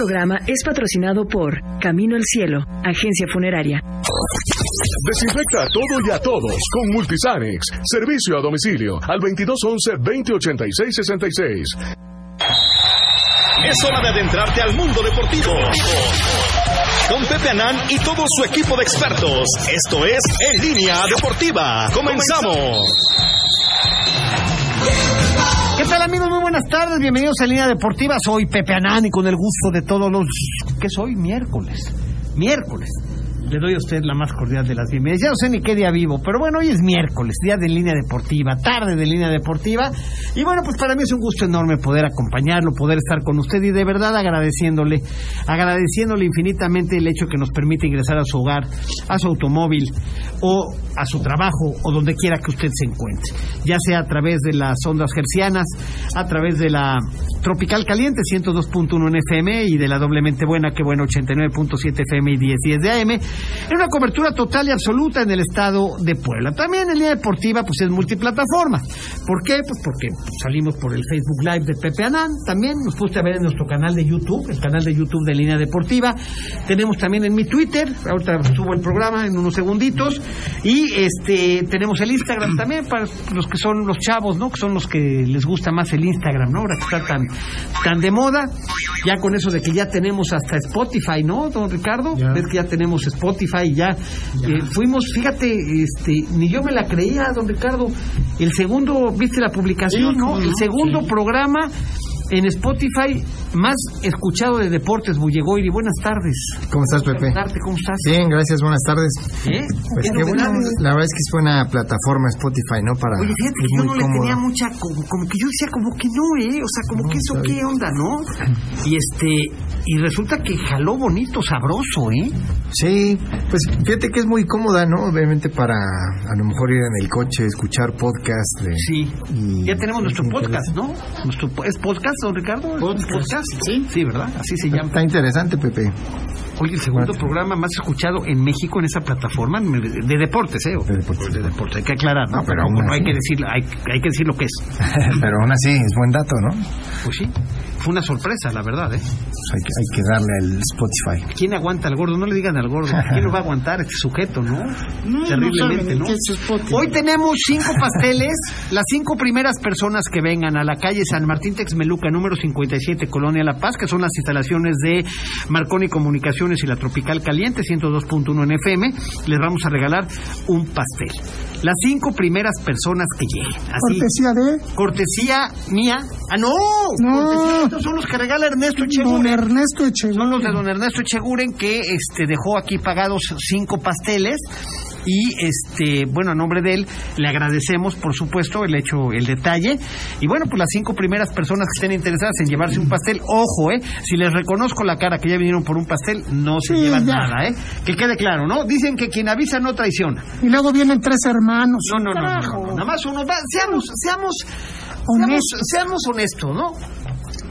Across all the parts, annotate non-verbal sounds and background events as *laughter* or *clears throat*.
programa es patrocinado por Camino al Cielo, agencia funeraria. Desinfecta todo y a todos con Multisanex. Servicio a domicilio al 2211-2086-66. Es hora de adentrarte al mundo deportivo. Con Pepe Anán y todo su equipo de expertos. Esto es En Línea Deportiva. Comenzamos. ¿Qué tal amigos? Muy buenas tardes, bienvenidos a Línea Deportiva. Soy Pepe Anán y con el gusto de todos los... ¿Qué soy? Miércoles. Miércoles. Le doy a usted la más cordial de las bienvenidas. Ya no sé ni qué día vivo, pero bueno, hoy es miércoles, día de línea deportiva, tarde de línea deportiva. Y bueno, pues para mí es un gusto enorme poder acompañarlo, poder estar con usted y de verdad agradeciéndole, agradeciéndole infinitamente el hecho que nos permite ingresar a su hogar, a su automóvil o a su trabajo o donde quiera que usted se encuentre. Ya sea a través de las ondas gercianas, a través de la Tropical Caliente 102.1 en FM y de la doblemente buena, que bueno, 89.7 FM y 1010 de AM en una cobertura total y absoluta en el estado de Puebla. También en línea deportiva, pues es multiplataforma. ¿Por qué? Pues porque salimos por el Facebook Live de Pepe Anán. También nos puse a ver en nuestro canal de YouTube, el canal de YouTube de línea deportiva. Tenemos también en mi Twitter, ahorita subo el programa en unos segunditos. Y este tenemos el Instagram también para los que son los chavos, ¿no? Que son los que les gusta más el Instagram, ¿no? Ahora que está tan, tan de moda. Ya con eso de que ya tenemos hasta Spotify, ¿no, don Ricardo? Ves que ya tenemos Spotify ya, eh, fuimos, fíjate, este, ni yo me la creía, don Ricardo, el segundo, viste la publicación, ¿no? El segundo programa en Spotify más escuchado de deportes, Bullegoiri. Buenas tardes. ¿Cómo estás, Pepe? ¿Cómo estás? Bien, gracias, buenas tardes. ¿Eh? Pues qué bueno, la verdad es que es buena plataforma Spotify, ¿no? Para, Oye, fíjate que yo no le cómodo. tenía mucha, como, como que yo decía como que no, ¿eh? O sea, como que eso qué onda, ¿no? Y este, y resulta que jaló bonito, sabroso, ¿eh? Sí, pues fíjate que es muy cómoda, ¿no? Obviamente para a lo mejor ir en el coche, escuchar podcast. De, Sí. y- Ya tenemos nuestro es podcast, ¿no? Nuestro, ¿Es podcast, don Ricardo? ¿Es podcast? Sí. Sí, ¿verdad? Así se llama. Está interesante, Pepe. Oye, el segundo programa más escuchado en México en esa plataforma de deportes, ¿eh? De deportes. De deportes, hay que aclarar, ¿no? No, pero aún no hay así. que decir, hay, hay que decir lo que es. *laughs* Pero aún así es buen dato, ¿no? Pues sí, fue una sorpresa, la verdad, ¿eh? Pues hay, que, hay que darle al Spotify. ¿Quién aguanta al gordo? No le digan al gordo. ¿Quién lo va a aguantar? Este sujeto, ¿no? Terriblemente, ¿no? Hoy tenemos cinco pasteles. *laughs* Las cinco primeras personas que vengan a la calle San Martín Texmeluca, número 57, Colonia La Paz, que son las instalaciones de Marconi Comunicaciones y la Tropical Caliente, 102.1 en FM, les vamos a regalar un pastel. Las cinco primeras personas que lleguen. Así, Cortesía de cortesía mía. ¡Ah, no! No. Estos son los que regala Ernesto don Echeguren. Ernesto Echeguren. Son los de don Ernesto Echeguren que este, dejó aquí pagados cinco pasteles. Y este, bueno, a nombre de él le agradecemos, por supuesto, el hecho, el detalle. Y bueno, pues las cinco primeras personas que estén interesadas en llevarse un pastel, ojo, eh, si les reconozco la cara que ya vinieron por un pastel, no se Sí, llevan ya. nada, eh. Que quede claro, ¿no? Dicen que quien avisa no traiciona. Y luego vienen tres hermanos. No, no, no, no, nada más uno. Va, seamos, seamos, seamos, Honestos. seamos honestos, ¿no?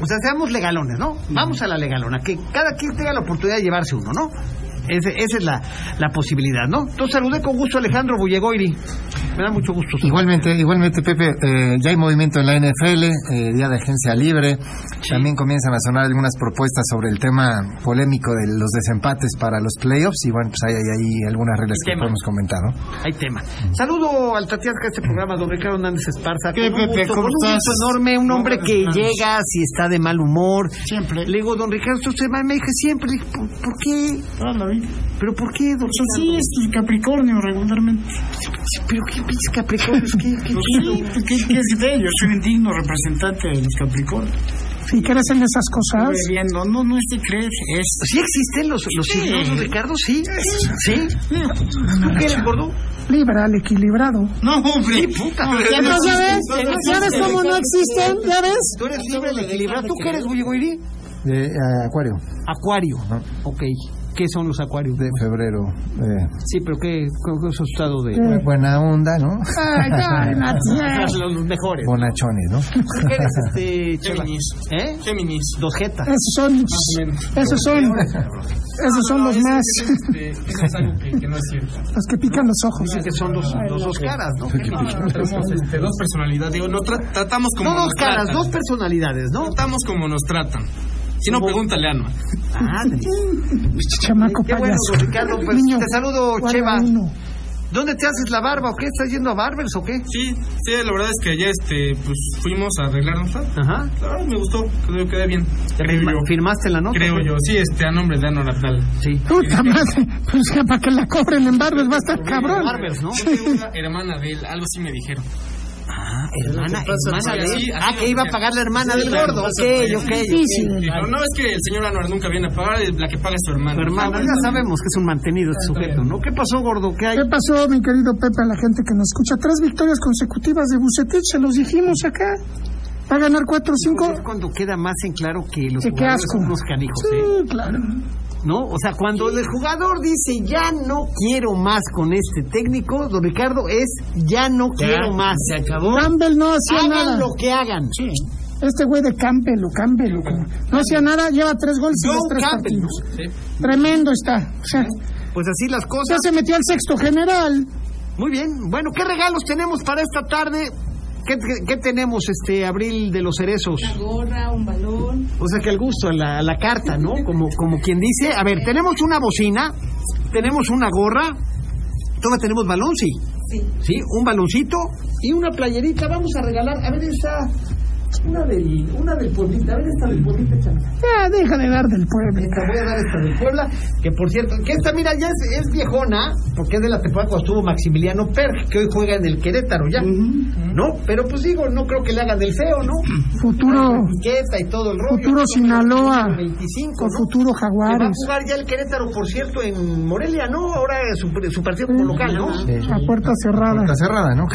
O sea, seamos legalones, ¿no? Vamos a la legalona, que cada quien tenga la oportunidad de llevarse uno, ¿no? Ese- esa es la, la posibilidad, ¿no? Entonces saludé con gusto a Alejandro Bullegoiri. Me da mucho gusto. Igualmente, igualmente Pepe, eh, ya hay movimiento en la NFL, eh, día de agencia libre, también comienzan a sonar algunas propuestas sobre el tema polémico de los desempates para los playoffs y bueno, pues hay, hay, hay algunas reglas que tema. podemos comentar, ¿no? Hay tema. Saludo al Tatiana de este programa, don Ricardo Hernández Esparza. ¿Qué, con un Pepe? gusto, ¿Cómo con un estás? gusto enorme, un hombre que llega si está de mal humor. Siempre. Le digo, don Ricardo, usted va, me dije siempre. Le ¿por, por qué? La vida. ¿Pero por qué, don Pues así Ricardo? es el Capricornio regularmente. ¿Pero qué pinches Capricornios? ¿Qué, qué, *laughs* Sí, ¿qué quieres de ellos? Soy un digno representante de los Si crees en esas cosas, Estuve viendo, no, no es de creer, es... ¿Sí existen los, los Sí. signos, don Ricardo? ¿Sí? ¿Sí? ¿Tú qué eres, gordo? liberal, equilibrado. No, hombre. Sí, puta. No, ya ¿No no sabes? ¿Ya ves cómo no existen? ¿Ya ves? Tú eres libre de equilibrar. ¿Tú qué eres, Bullegoiri? De eh, Acuario, Acuario. Ok. ¿Qué son los acuarios? de febrero. eh, Sí, pero ¿qué, qué es su estado de...? Eh. buena onda, ¿no? Ay, *laughs* Los mejores. Bonachones, ¿no? ¿Qué eres, este? *laughs* Géminis. ¿Eh? Géminis. Dos jetas. Esos son, esos son, esos son los más, es algo que, que no es cierto. los que pican los ojos. Dicen que son los, los dos caras, ¿no? Tenemos este, dos personalidades. Digo, no tra- tratamos como No dos caras, tratan. dos personalidades, ¿no? Tratamos como nos tratan. Si no, pregúntale a Anuar. Madre. Chamaco Qué bueno, payaso. Ricardo. Pues Niño, te saludo, Cheva. uno. ¿Dónde te haces la barba o qué? ¿Estás yendo a Barbers o qué? Sí, sí, la verdad es que ayer este, pues, fuimos a arreglarnos. ¿sabes? Ajá. La verdad me gustó, creo que quedé bien. Creo Firma- yo. ¿Firmaste la nota? Creo yo. Sí, este, a nombre de Anuar Abdal. Sí. Puta madre. Pues ya para que la cobren en Barbers va a estar cabrón. Barbers, ¿no? Tengo una hermana de él, algo sí me dijeron. Ah, hermana, hermana de él. Ah, que iba a pagar la hermana del gordo. Ok, ok. Difícil. Dijo, no, es que el señor Anuar nunca viene a pagar, la que paga es su hermana. Tu hermana, ya sabemos que es un mantenido este sujeto, ¿no? ¿Qué pasó, gordo? ¿Qué hay? ¿Qué pasó, mi querido Pepe, a la gente que nos escucha? Tres victorias consecutivas de Bucetich, se los dijimos acá. Va a ganar 4 o 5. Es cuando queda más en claro que los jugadores asco. son unos canijos, ¿eh? Sí, claro. ¿No? O sea, cuando el jugador dice ya no quiero más con este técnico, don Ricardo, es ya no quiero más. Se acabó. Campbell no hacía Hagan nada. lo que hagan. Este güey de Campbell, o Campbell, o como- no hacía nada, lleva tres goles los tres Campbell, partidos. Tremendo está. O sea, Pues así las ya cosas. se metió al sexto general. Muy bien. Bueno, ¿qué regalos tenemos para esta tarde? ¿Qué, qué- qué tenemos, este, Abril de los Cerezos? Una gorra, un balón. O sea que al gusto, a la, la carta, ¿no? Como, como quien dice. A ver, tenemos una bocina, tenemos una gorra, todavía tenemos balón, sí. Sí. Sí, un baloncito y una playerita. Vamos a regalar, a ver, esta, una del, una del pueblita, a ver esta del pueblita, échame. Ya, deja de dar del pueblo. Esta, voy a dar esta del Puebla, que por cierto, que esta, mira, ya es, es viejona, porque es de la temporada cuando estuvo Maximiliano Perg, que hoy juega en el Querétaro ya, ¿no? Pero pues digo, no creo que le hagan del feo, ¿no? Futuro, y todo el rollo. futuro Sinaloa. 25, con ¿no? futuro Que va a Jaguares. jugar ya el Querétaro, por cierto, en Morelia, ¿no? Ahora su, su partido como local, ¿no? A puerta cerrada. Puerta cerrada, ¿no?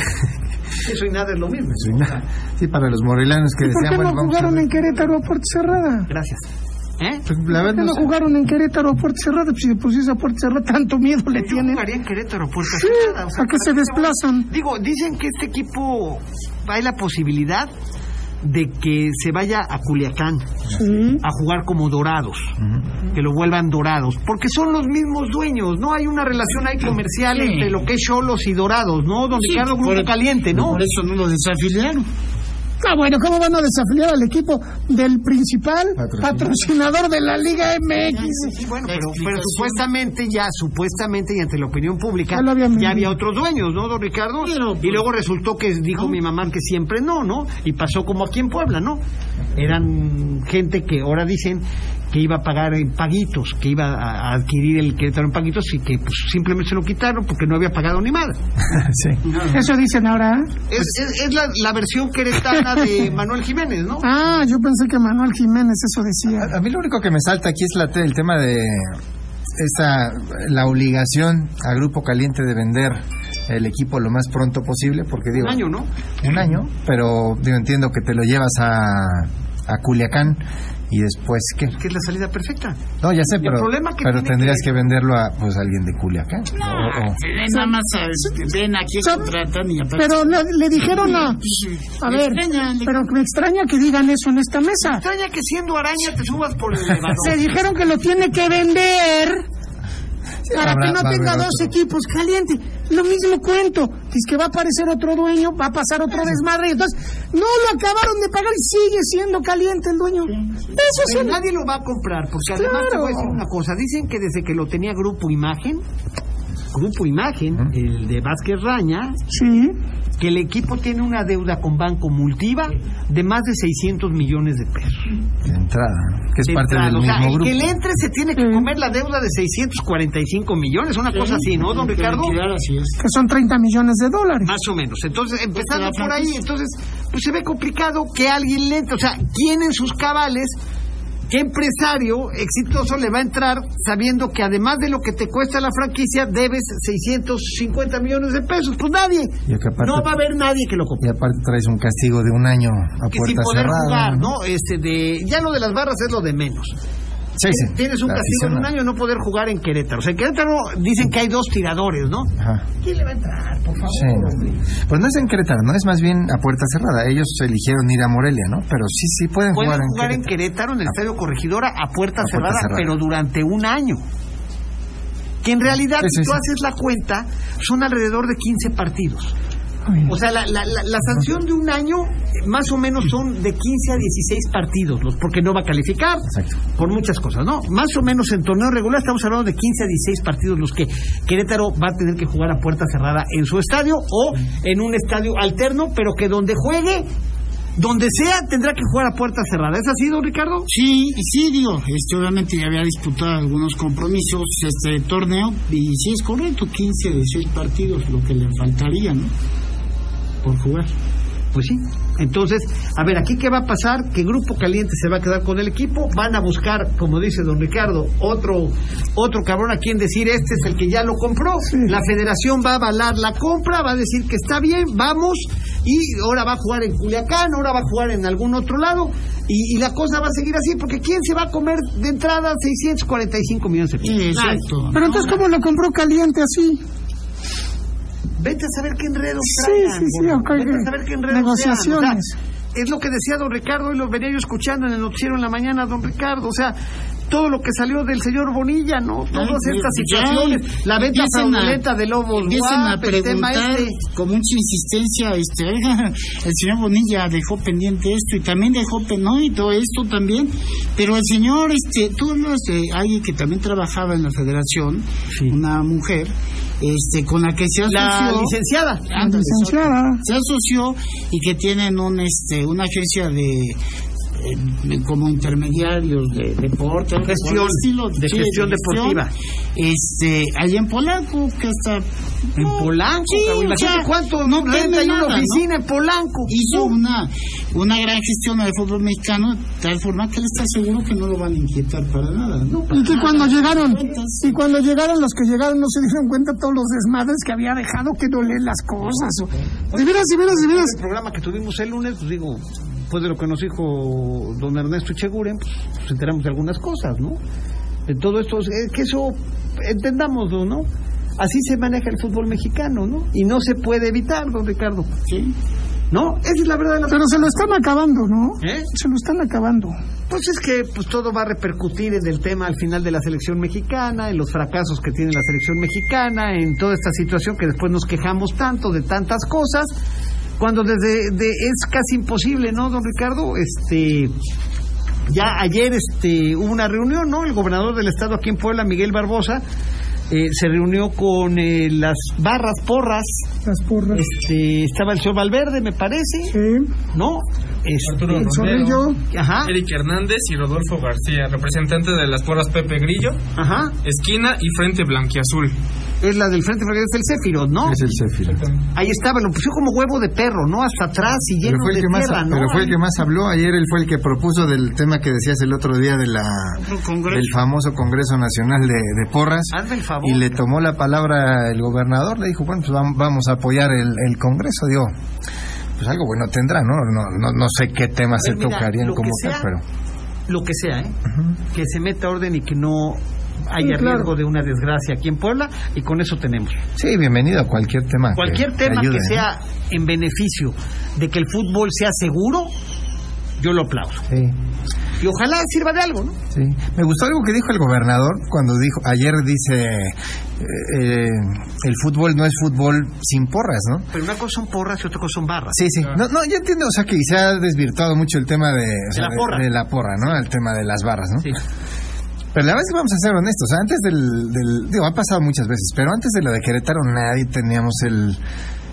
Eso y nada es lo mismo. Sí, na- Sí, para los morelanos que ¿Y por decían, qué no a jugaron en Querétaro a puerta cerrada? Gracias. ¿Eh? Pues, la ¿Por verdad, qué no no sé. jugaron en Querétaro a puerta cerrada? Pues si de por sí esa puerta cerrada tanto miedo le Yo tienen. jugaría en Querétaro, puerta Sí, cerrada. o sea, ¿a qué ¿para se desplazan? Digo, dicen que este equipo hay la posibilidad de que se vaya a Culiacán Sí. a jugar como dorados, que lo vuelvan dorados, porque son los mismos dueños, no hay una relación ahí comercial entre lo que es Cholos y Dorados, ¿no? Don Ricardo Grupo Caliente, ¿no? Por eso no lo desafiliaron. Ah, bueno, ¿cómo van a desafiliar al equipo del principal patrocinador de la Liga MX? Sí, bueno, pero, pero supuestamente ya, supuestamente y ante la opinión pública, Ya había otros dueños, ¿no, don Ricardo? y luego resultó que dijo mi mamá que siempre no, ¿no? Y pasó como aquí en Puebla, ¿no? Eran gente que ahora dicen que iba a pagar en paguitos, que iba a a adquirir el Querétaro en paguitos y que pues, simplemente se lo quitaron porque no había pagado ni madre. *laughs* Sí. Eso dicen ahora. Es, es, es la, la versión queretana de *laughs* Manuel Jiménez, ¿no? Ah, yo pensé que Manuel Jiménez eso decía. A, a mí lo único que me salta aquí es la, te- el tema de esta la obligación a Grupo Caliente de vender el equipo lo más pronto posible, porque digo Un año, ¿no? un año, pero digo entiendo que te lo llevas a, a Culiacán y después qué. Que es la salida perfecta. No, ya sé, El pero problema que pero tendrías que- que venderlo a pues alguien de Culiacán. O- o- Ven nada más, a- ven aquí contratan y aparecen. Pero le, le dijeron a... A ver, pero me extraña que digan eso en esta mesa. Extraña que siendo araña te subas por el elevador. Se dijeron que lo tiene que vender para Habrá- que no tenga dos otro. equipos calientes. Lo mismo cuento. Dice que va a aparecer otro dueño, va a pasar otro desmadre. y Entonces, no lo acabaron de pagar y sigue siendo caliente el dueño. Eso es Pero nadie lo va a comprar, porque además te voy a decir una cosa. Dicen que desde que lo tenía Grupo Imagen, Grupo Imagen, el de Vázquez Raña, Sí. Que el equipo tiene una deuda con Banco Multiva de más de 600 millones de pesos. de entrada, que es De parte entrada. del o sea, mismo el grupo. que le entre se tiene que comer la deuda de 645 millones, una cosa así, ¿no, don Ricardo? Así es. Que son 30 millones de dólares. Más o menos. Entonces, empezando por ahí, entonces, pues se ve complicado que alguien le entre. O sea, ¿quién en sus cabales, qué empresario exitoso le va a entrar sabiendo que además de lo que te cuesta la franquicia, debes 650 millones de pesos? Pues nadie. Aparte- No va a haber nadie que lo compre. Y aparte traes un castigo de un año a Que sin puerta poder cerrada. jugar, ¿no? Este de, ya lo de las barras es lo de menos. Sí, sí. Tienes un castigo de un año no poder jugar en Querétaro. O sea, en Querétaro dicen que hay dos tiradores, ¿no? Ajá. ¿Quién le va a entrar, por favor? Sí. Pues no es en Querétaro, ¿no? Es más bien a puerta cerrada. Ellos eligieron ir a Morelia, ¿no? Pero sí, sí pueden, Pueden jugar, jugar en en Querétaro, en el Estadio Corregidora, a puerta, A puerta cerrada, pero durante un año. Que en realidad, si tú haces la cuenta, son alrededor de 15 partidos. O sea, la, la, la, la sanción de un año eh, más o menos son de 15 a 16 partidos, los, porque no va a calificar por muchas cosas, ¿no? Más o menos en torneo regular estamos hablando de 15 a 16 partidos los que Querétaro va a tener que jugar a puerta cerrada en su estadio o en un estadio alterno, pero que donde juegue donde sea tendrá que jugar a puerta cerrada. ¿Es así, don Ricardo? Sí, sí, digo, este, obviamente ya había disputado algunos compromisos este torneo y sí es correcto, 15, 16 partidos, lo que le faltaría, ¿no? Por jugar. Pues sí. Entonces, a ver, aquí qué va a pasar, que Grupo Caliente se va a quedar con el equipo, van a buscar, como dice don Ricardo, otro otro cabrón a quien decir este es el que ya lo compró. La federación va a avalar la compra, va a decir que está bien, vamos, y ahora va a jugar en Culiacán, ahora va a jugar en algún otro lado, y, y la cosa va a seguir así, porque ¿quién se va a comer de entrada 645 millones de pesos? Exacto. Pero entonces, ¿cómo lo compró caliente así? Vete a saber qué enredos Sí, traigan, sí, sí, gordo. ok, Vete a saber qué enredos Negociaciones. sean. O sea, es lo que decía don Ricardo y lo venía yo escuchando en el noticiero en la mañana, don Ricardo. O sea, todo lo que salió del señor Bonilla, ¿no? Todas Ay, estas ya, situaciones. La venta a- fraudulenta de Lobos Empiecen a Guap, el tema preguntar este. con mucha insistencia, este, oiga, el señor Bonilla dejó pendiente esto y también dejó pendiente todo esto también, pero el señor, este, tú hablas de alguien que también trabajaba en la federación, una mujer, este, con la que se asoció. La licenciada. La licenciada. se asoció y que tienen un este una agencia de eh, como intermediarios de deporte Gestión, estilo, de sí, gestión deportiva. este allá en Polanco que está En Polanco, Sí, o sea, cuánto no renta hay una oficina en Polanco. hizo una una gran gestión del fútbol mexicano de tal forma que él está seguro que no lo van a inquietar para nada ¿no? Y que cuando llegaron, y cuando llegaron los que llegaron no se dieron cuenta todos los desmadres que había dejado que no leen las cosas. o- De veras, de veras, de veras. el programa que tuvimos el lunes, pues digo, después de lo que nos dijo don Ernesto Echeguren, pues nos enteramos de algunas cosas, ¿no? De todo esto, eh, que eso, entendámoslo, ¿no? Así se maneja el fútbol mexicano, ¿no? Y no se puede evitar, don Ricardo. Sí. ¿No? Esa es la verdad de la Pero se lo están acabando, ¿no? ¿Eh? Se lo están acabando. Pues es que pues todo va a repercutir en el tema al final de la selección mexicana, en los fracasos que tiene la selección mexicana, en toda esta situación que después nos quejamos tanto de tantas cosas, cuando desde de- es casi imposible, ¿no, don Ricardo? Este ya ayer este hubo una reunión, ¿no? El gobernador del estado aquí en Puebla, Miguel Barbosa, eh, se reunió con eh, las barras porras, Las porras. este estaba el señor Valverde, me parece, Sí. ¿no? Este, Arturo Romero, ajá, Eric Hernández y Rodolfo García, representantes de las porras Pepe Grillo, ajá. Esquina y Frente Blanquiazul. Es la del frente es el Céfiro, ¿no? Es el Céfiro. Ahí estaba, lo puso como huevo de perro, ¿no? Hasta atrás y lleno de que más, tierra, ¿no? pero fue el que más habló. Ayer él fue el que propuso del tema que decías el otro día de la del famoso Congreso Nacional de, de Porras. Hazme el favor. Y le tomó la palabra el gobernador, le dijo, bueno, pues vam- vamos a apoyar el, el Congreso. Digo, pues algo bueno tendrá, ¿no? No, no, no sé qué temas A se mira, tocarían como que tal, pero... Lo que sea, ¿eh? Que se meta orden y que no haya Sí, claro. riesgo de una desgracia aquí en Puebla y con eso tenemos. Sí, bienvenido a cualquier tema. Cualquier que tema ayude, que ¿no? sea en beneficio de que el fútbol sea seguro, yo lo aplaudo. Sí. Y ojalá sirva de algo, ¿no? Sí, me gustó algo que dijo el gobernador cuando dijo, ayer dice, eh, eh, el fútbol no es fútbol sin porras, ¿no? Pero una cosa son porras y otra cosa son barras. Sí, sí. No, no, yo entiendo, o sea, que se ha desvirtuado mucho el tema de, o sea, la porra. de la porra, ¿no? El tema de las barras, ¿no? Sí. Pero la verdad es que vamos a ser honestos, antes del, del- digo, ha pasado muchas veces, pero antes de lo de Querétaro nadie teníamos el,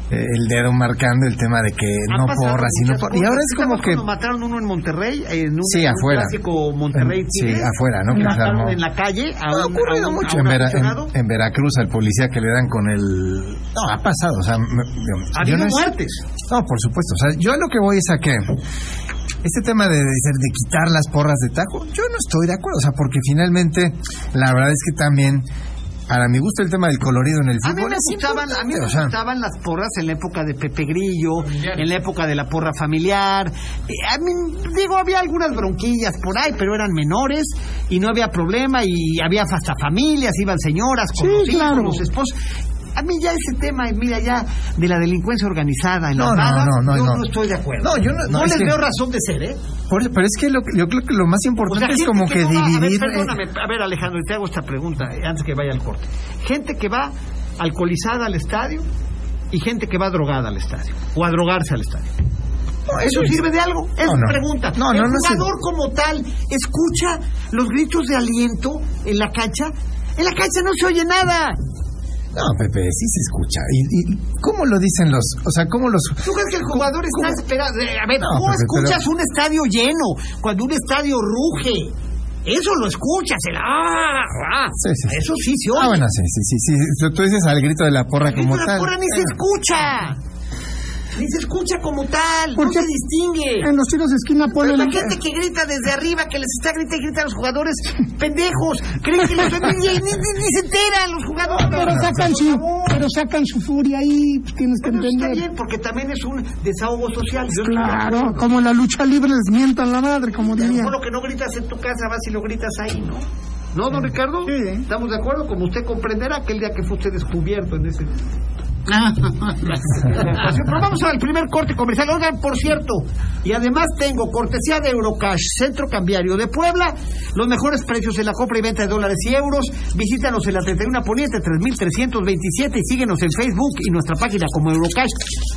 eh, el dedo marcando el tema de que no porras y no. Y ahora es ¿Sí te como que... mataron uno en Monterrey, en un, Sí, en afuera. clásico Monterrey Sí, afuera, ¿no? Que Mataron en la calle a Ha un, ocurrido a un- mucho a en, Vera- en- en Veracruz al policía que le dan con el... No, ha pasado, o sea... me- yo- Ha yo habido no es- muertes. No, por supuesto. O sea, yo lo que voy es a que este tema de, de, de quitar las porras de tajo, yo no estoy de acuerdo. O sea, porque finalmente, la verdad es que también, para mi gusto, el tema del colorido en el A mí fútbol me gustaban, a mí me importante, o sea, gustaban las porras en la época de Pepe Grillo, en la época de la porra familiar. Eh, A mí, digo, había algunas bronquillas por ahí, pero eran menores y no había problema y había hasta familias, iban señoras con Sí, los hijos, claro. los esposos. A mí ya ese tema, mira, ya de la delincuencia organizada en No, las no, no, no, yo no. no. estoy de acuerdo. No, yo no- no, es les que- veo razón de ser, ¿eh? por pero es que lo, que- yo creo que lo más O sea, importante es como que, va- dividir... A ver, eh, perdóname, a ver, Alejandro, te hago esta pregunta eh, antes que vaya al corte. Gente que va alcoholizada al estadio y gente que va drogada al estadio o a drogarse al estadio. ¿Eso sirve de algo? Es No, pregunta. No, el jugador como tal escucha los gritos de aliento en la cancha. En la cancha no se oye nada. No, Pepe, sí se escucha. ¿Y, y cómo lo dicen los, o sea, cómo los... ¿Tú crees que el jugador está esperando? Eh, A ver, No, ¿cómo Pepe, escuchas pero- un estadio lleno cuando un estadio ruge? Eso lo escuchas, el ah, ah. Sí, sí, sí. Eso sí se oye. Ah, bueno, sí, sí, sí, sí. Tú- dices al grito de la porra como Pero la tal. porra ni se escucha. Ni se escucha como tal, ¿Por no qué? se distingue. En los tiros de esquina ponen... la gente que grita desde arriba, que les está gritando y grita a los jugadores, pendejos, creen que los *laughs* ni, ni, ni- se enteran los jugadores. Pero sacan su, pero sacan su furia ahí, pues tienes que Bueno, está entender. bien, porque también es un desahogo social. Yo de Claro, como en la lucha libre les mientan la madre, como diría. mejor lo que no gritas en tu casa, vas y lo gritas ahí, ¿no? ¿No, don Ricardo? Sí. ¿Estamos de acuerdo? Como usted comprenderá aquel día que fue usted descubierto en ese... *laughs* Pero vamos al primer corte comercial. Oigan, por cierto, y además tengo cortesía de Eurocash, Centro Cambiario de Puebla, los mejores precios en la compra y venta de dólares y euros. Visítanos en la 31 Poniente 3327 y síguenos en Facebook y nuestra página como Eurocash.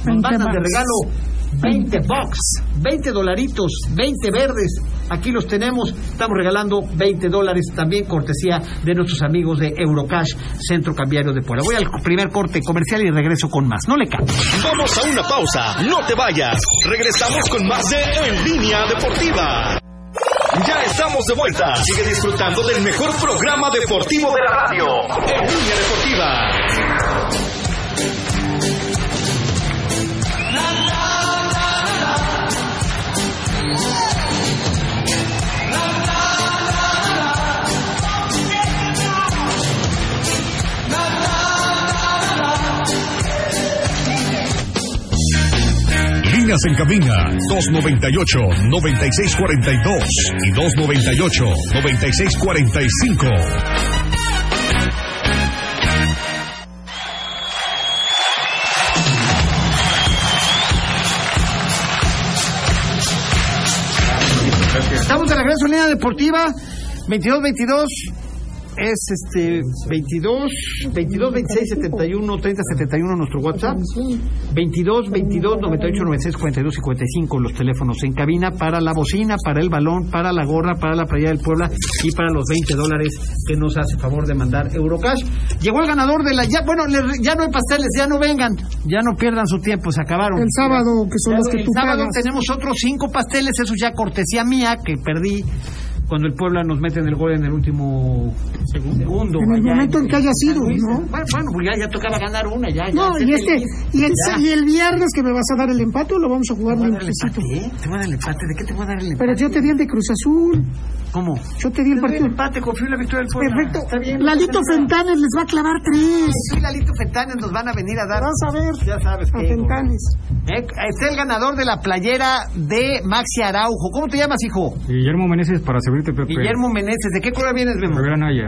Nos 20 mandan de regalo 20 bucks, 20 dolaritos, 20 verdes. Aquí los tenemos. Estamos regalando 20 dólares también cortesía de nuestros amigos de Eurocash, Centro Cambiario de Puebla. Voy al primer corte comercial y regreso con más. No le cambie. Vamos a una pausa, no te vayas. Regresamos con más de En Línea Deportiva. Ya estamos de vuelta. Sigue disfrutando del mejor programa deportivo de la radio. En Línea Deportiva. En cabina 298-9642 y 298-9645. Estamos de regreso en línea deportiva 22-22 es este 22 22 26 71 30 71 nuestro WhatsApp. 22 22 98 96 42 55 los teléfonos en cabina para la bocina para el balón para la gorra para la playa del Puebla y para los 20 dólares que nos hace favor de mandar Eurocash. Llegó el ganador de la ya bueno ya no hay pasteles ya no vengan. Ya no pierdan su tiempo se acabaron. El sábado, que son los que el tú sábado pagas. tenemos otros cinco pasteles, eso ya cortesía mía, que perdí cuando el Puebla nos mete en el gol en el último segundo. En el allá momento en que haya sido, ¿no? Bueno, bueno, pues ya, ya tocaba ganar una, ya. ya, No, y este, y el, Ya. y el viernes que me vas a dar el empate o lo vamos a jugar ¿Te voy a dar el limpiecito. empate, eh? ¿Te voy a dar el empate? ¿De qué te voy a dar el empate? Pero yo te di el de Cruz Azul, ¿Cómo? yo te di el partido. el empate, confío en la victoria del Puebla. Perfecto. Está bien. Lalito Fentanes les va a clavar tres. Sí, Lalito Fentanes nos van a venir a dar. Vas a ver. Ya sabes A. Fentanes. Eh, Está el ganador de la playera de Maxi Araujo. ¿Cómo te llamas, hijo? Guillermo Meneses para servirte, Pepe. Guillermo Meneses. ¿De qué color vienes, Memo? Rivera Naya.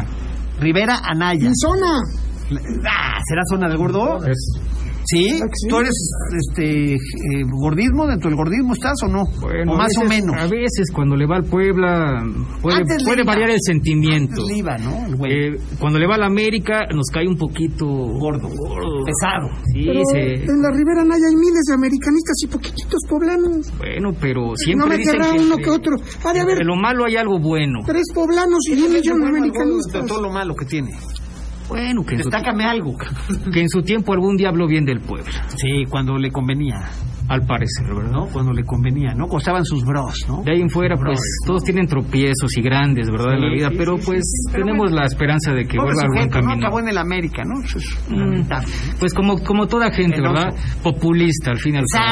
Rivera Anaya. Mi zona. Ah, ¿Será zona del gordo? Es, ¿Sí? ¿Tú eres este eh, gordismo? ¿Dentro del gordismo estás o no? bueno, o más o veces- menos. A veces cuando le va al Puebla puede, puede variar el sentimiento. Antes le iba, ¿no? El güey. Eh, cuando le va a la América nos cae un poquito gordo. Pesado. Sí, Pero se- en la Ribera Naya hay miles de americanistas y poquititos poblanos. bueno, pero siempre no me dicen querrá que uno que otro. Ha de haber entre lo malo hay algo bueno. tres poblanos y un millón de De americanistas. todo lo malo que tiene. Bueno, que en, su, Destácame algo. que en su tiempo algún día habló bien del Puebla, Sí, cuando le convenía, al parecer, ¿verdad? ¿no? Cuando le convenía, ¿no? Costaban sus bros, ¿no? De ahí en fuera, pues todos tienen tropiezos y grandes, ¿verdad? en la vida, sí, pero sí, pues sí, sí. Pero tenemos bueno. la esperanza de que vuelva al buen sujeto, ¿no? camino. Acabó en el América, ¿no? Eso es lamentable. Pues como, como toda gente, Penoso. ¿verdad? Populista, al fin y al cabo.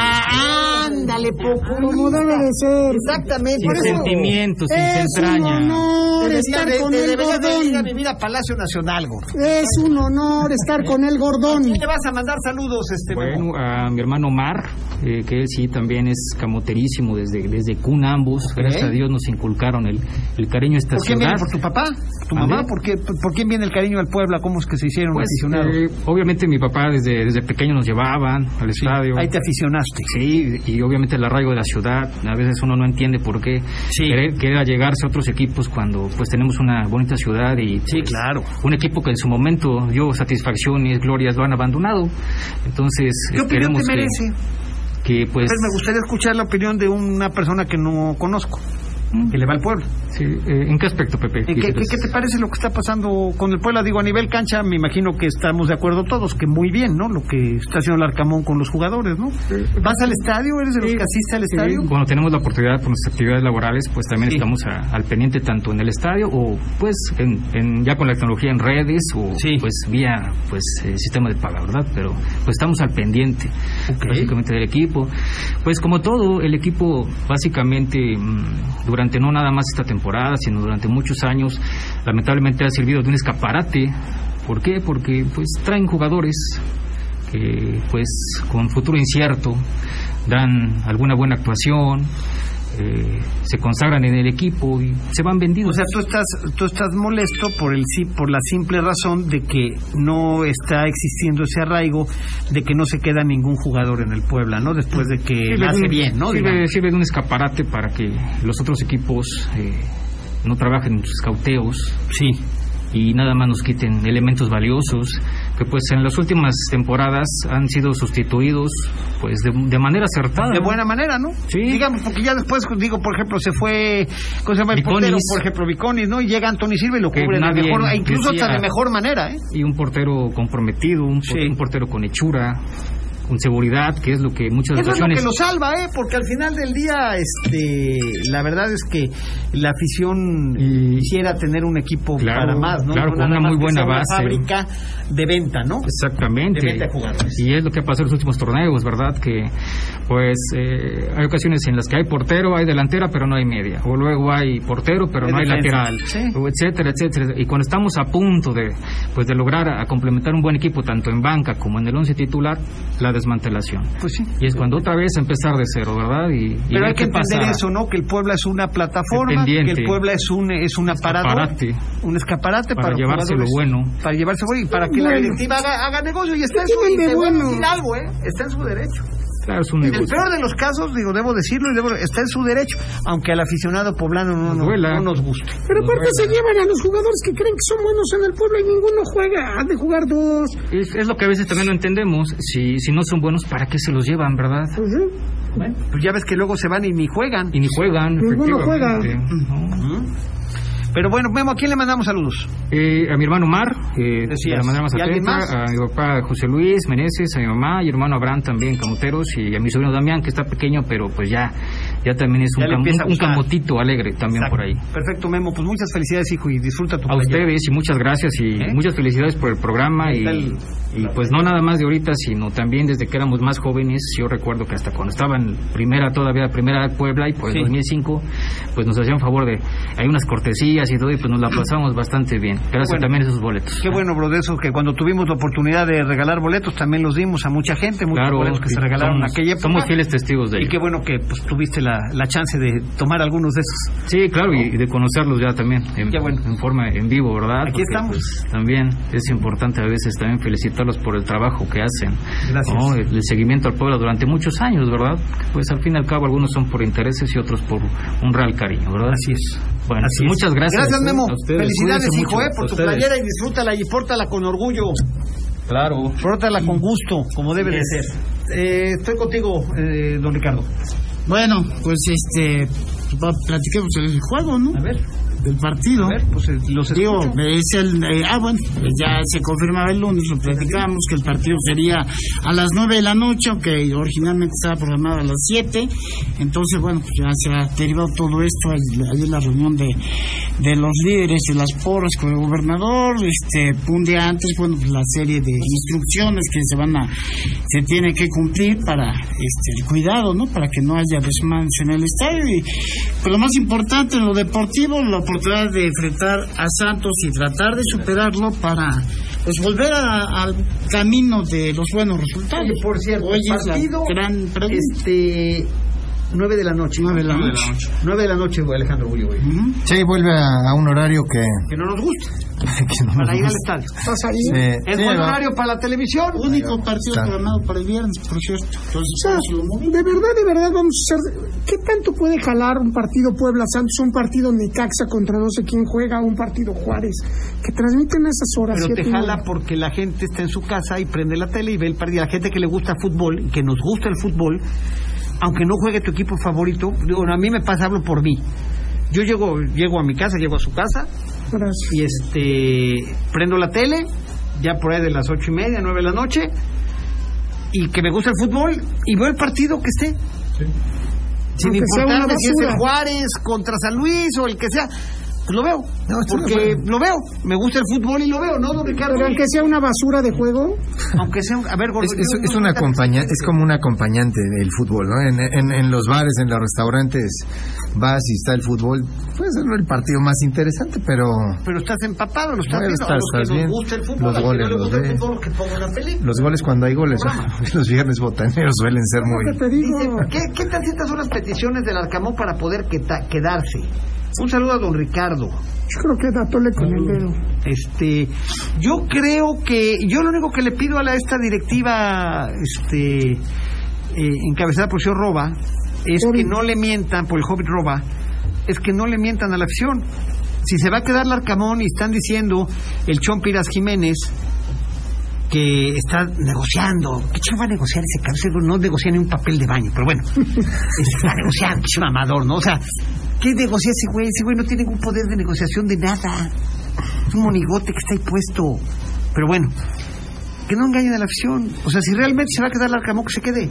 Ándale, poco. Como debe de ser. Exactamente. Sin Por eso- sentimientos, sin un entraña. honor Debería estar de- con de- el a gordón. vivir a Palacio Nacional, gordo. Es un honor estar con el gordón. ¿Quién le vas a mandar saludos, este? Bueno, a mi hermano Mar, eh, que él sí también es camoterísimo desde, desde cuna ambos. Gracias a Dios nos inculcaron el, el cariño a esta ¿Por quién ciudad. viene? ¿Por tu papá? ¿Tu mamá? ¿Por, qué, ¿Por quién viene el cariño al Puebla? ¿Cómo es que se hicieron Pues, aficionados? eh, obviamente mi papá desde, desde pequeño nos llevaban al estadio. Ahí te aficionaste. Sí, y obviamente el arraigo de la ciudad. A veces uno no entiende por qué querer, querer allegarse a otros equipos cuando pues tenemos una bonita ciudad y Sí, pues, claro. un equipo que en su momento dio satisfacciones, glorias, lo han abandonado. Entonces ¿Qué opinión te merece? que, pues me gustaría escuchar la opinión de una persona que no conozco, que le va al pueblo. sí, eh, ¿en qué aspecto, Pepe? ¿En ¿Qué, qué, qué te parece lo que está pasando con el Puebla? Digo, a nivel cancha, me imagino que estamos de acuerdo todos, que muy bien, ¿no? Lo que está haciendo el Arcamón con los jugadores, ¿no? ¿Vas al estadio? ¿Eres de los que asiste al Sí, estadio? Cuando tenemos la oportunidad por nuestras actividades laborales, pues también Sí. estamos a- al pendiente tanto en el estadio o pues en, en- ya con la tecnología en redes o pues vía pues eh, sistema de paga, ¿verdad? Pero pues estamos al pendiente básicamente del equipo. Pues como todo, el equipo básicamente mm, no nada más esta temporada, sino durante muchos años, lamentablemente ha servido de un escaparate. ¿Por qué? Porque pues traen jugadores que pues con futuro incierto dan alguna buena actuación, eh, se consagran en el equipo y se van vendidos. O sea, tú estás, tú estás molesto por el sí, por la simple razón de que no está existiendo ese arraigo, de que no se queda ningún jugador en el Puebla, ¿no? Después de que Sirve hace un- bien, ¿no? Sirve, sirve de un escaparate para que los otros equipos eh, no trabajen en sus cauteos. Sí. Y nada más nos quiten elementos valiosos que pues en las últimas temporadas han sido sustituidos pues de, de manera acertada. De ¿no? buena manera, ¿no? Sí. Digamos, porque ya después, digo, por ejemplo, se fue, ¿cómo se llama el portero? Por ejemplo, Viconis, ¿no? Y llega Anthony Silva y lo cubre de mejor, e incluso hasta de mejor manera, ¿eh? Y un portero comprometido, un, por- un portero con hechura, con seguridad, que es lo que muchas Eso es lo ocasiones... que lo salva, ¿eh? Porque al final del día, este, la verdad es que la afición quisiera tener un equipo Claro, para más, ¿no? claro, No con una muy buena una base. fábrica de venta, ¿no? Exactamente. De venta de jugadores. Y es lo que ha pasado en los últimos torneos, ¿verdad? Que, pues, eh, hay ocasiones en las que hay portero, hay delantera, pero no hay media. O luego hay portero, pero no hay lateral. Sí. O etcétera, etcétera. Y cuando estamos a punto de, pues, de lograr a, a complementar un buen equipo, tanto en banca como en el once titular, la desmantelación. Pues sí. Y es cuando otra vez empezar de cero, ¿verdad? Y, y Pero hay que entender pasa. eso, ¿no? Que el Puebla es una plataforma, que el Puebla es un es un aparador, Escaparate. un escaparate Para para, llevarse lo bueno. para llevarse bueno y para que la directiva haga, haga negocio y está en su y bueno? decir algo, ¿eh? Está en su derecho. Claro, es un En el negocio. peor de los casos, digo, debo decirlo y debo, está en su derecho, aunque al aficionado poblano no, no, Duela. no nos guste. Pero aparte se llevan a los jugadores que creen que son buenos en el pueblo y ninguno juega. Han de jugar dos. Es, es lo que a veces también no entendemos. Si, si no son buenos, ¿para qué se los llevan, verdad? Bueno, pues ya ves que luego se van y ni juegan. Y ni juegan. Ninguno juega. efectivamente. Pero bueno, Memo, ¿a quién le mandamos saludos? Eh, a mi hermano Omar, eh, de la manera más a mi papá José Luis Meneses, a mi mamá y hermano Abraham también, camoteros, y a mi sobrino Damián, que está pequeño, pero pues ya, ya también es un, cam- camotito alegre también por ahí. Perfecto, Memo, pues muchas felicidades, hijo, y disfruta tu A playera. ustedes y muchas gracias y ¿Eh? muchas felicidades por el programa y, el- y pues no nada más de ahorita, sino también desde que éramos más jóvenes. Yo recuerdo que hasta cuando estaba en primera, todavía primera de Puebla y por el Sí. 2005, pues nos hacían favor de, hay unas cortesías y todo y pues nos la pasamos bastante bien. Gracias Bueno. también a esos boletos. Qué bueno, bro, de eso que cuando tuvimos la oportunidad de regalar boletos también los dimos a mucha gente, muchos Claro, boletos que se regalaron somos, en aquella época. somos fieles testigos de Y ello. qué bueno que pues, tuviste la, la chance de tomar algunos de esos. Sí, claro, y, y de conocerlos ya también en, Qué bueno. en forma en vivo, ¿verdad? Aquí Porque, estamos. pues, también es importante a veces también felicitarlos por el trabajo que hacen. Gracias. ¿no? El, el seguimiento al pueblo durante muchos años, ¿verdad? Pues al fin y al cabo algunos son por intereses y otros por un real cariño, ¿verdad? Así es. Bueno, Así es. muchas gracias. Gracias, Memo. A ustedes. Felicidades, Cuídense hijo, mucho. eh, por tu playera y disfrútala y pórtala con orgullo. Claro. Pórtala con gusto, como debe de ser. Eh, estoy contigo, eh, don Ricardo. Bueno, pues este, platiquemos el juego, ¿no? A ver. Del partido. Ver, pues eh, los Digo, es el. eh, ah, bueno, pues ya se confirmaba el lunes, lo platicamos, que el partido sería a las 9 de la noche, aunque originalmente estaba programado a las 7. Entonces, bueno, pues ya se ha derivado todo esto en la reunión de, de los líderes de las porras con el gobernador. Este, un día antes, bueno, pues la serie de instrucciones que se van a. se tiene que cumplir para este, el cuidado, ¿no? Para que no haya desmanes en el estadio. Y pues lo más importante en lo deportivo, la oportunidad de enfrentar a Santos y tratar de superarlo para pues volver al camino de los buenos resultados. por cierto, Hoy es la gran pregunta. este, 9 de la noche. 9 de la noche. 9 de la noche, Alejandro güey. Sí, vuelve a, a un horario que, Que no nos gusta, *laughs* que no nos para ir al gusta. estadio. ¿Estás ahí? Sí, Es sí, buen va. horario para la televisión. Único partido programado para el viernes, por cierto. Entonces, O sea, de verdad, de verdad vamos a hacer... ¿Qué tanto puede jalar un partido Puebla Santos, un partido Necaxa contra no sé quién juega, un partido Juárez? Que transmiten esas horas. Pero te jala nueve. porque la gente está en su casa y prende la tele y ve el partido. La gente que le gusta fútbol, y que nos gusta el fútbol, aunque no juegue tu equipo favorito, digo, a mí me pasa, hablo por mí. Yo llego, llego a mi casa, llego a su casa Gracias. y este prendo la tele, ya por ahí de las ocho y media, nueve de la noche, y que me gusta el fútbol y veo el partido que esté. Sin Aunque sea importar si es el. Juárez contra San Luis o el que sea, pues lo veo. No, porque lo veo. Me gusta el fútbol y lo veo, ¿no, don Ricardo? Pero aunque sea una basura de juego, Aunque sea, un- a ver, gordo, Es, es, es una acompañante, es como un acompañante del fútbol, ¿no? En, en, en los bares, en los restaurantes, vas y está el fútbol, puede ser no el partido más interesante, pero Pero estás empapado, lo estás Bueno, viendo. estás- a los que estás nos bien. gusta el fútbol, Los goles los gusta el ve. fútbol, que pongan la película. los goles cuando hay goles, *laughs* los viernes botaneros suelen ser muy... te digo, Dice, ¿qué, ¿qué estas son las peticiones del Arcamón para poder queta- quedarse? Un saludo a don Ricardo. Yo creo que datole con el dedo. Este, yo creo que yo lo único que le pido a la, esta directiva, este, eh, encabezada por el señor Roba, es que no le mientan por el Hobbit Roba, es que no le mientan a la afición. Si se va a quedar el Arcamón y están diciendo el Chompiras Jiménez que está negociando, ¿qué chico va a negociar ese? Ese No negocia ni un papel de baño, pero bueno, *laughs* está negociando, qué mamador, ¿no? O sea, ¿qué negocia ese güey? Ese güey no tiene ningún poder de negociación de nada. Es un monigote que está ahí puesto. Pero bueno, que no engañen a la afición. O sea, si realmente se va a quedar el Arcamón, que se quede.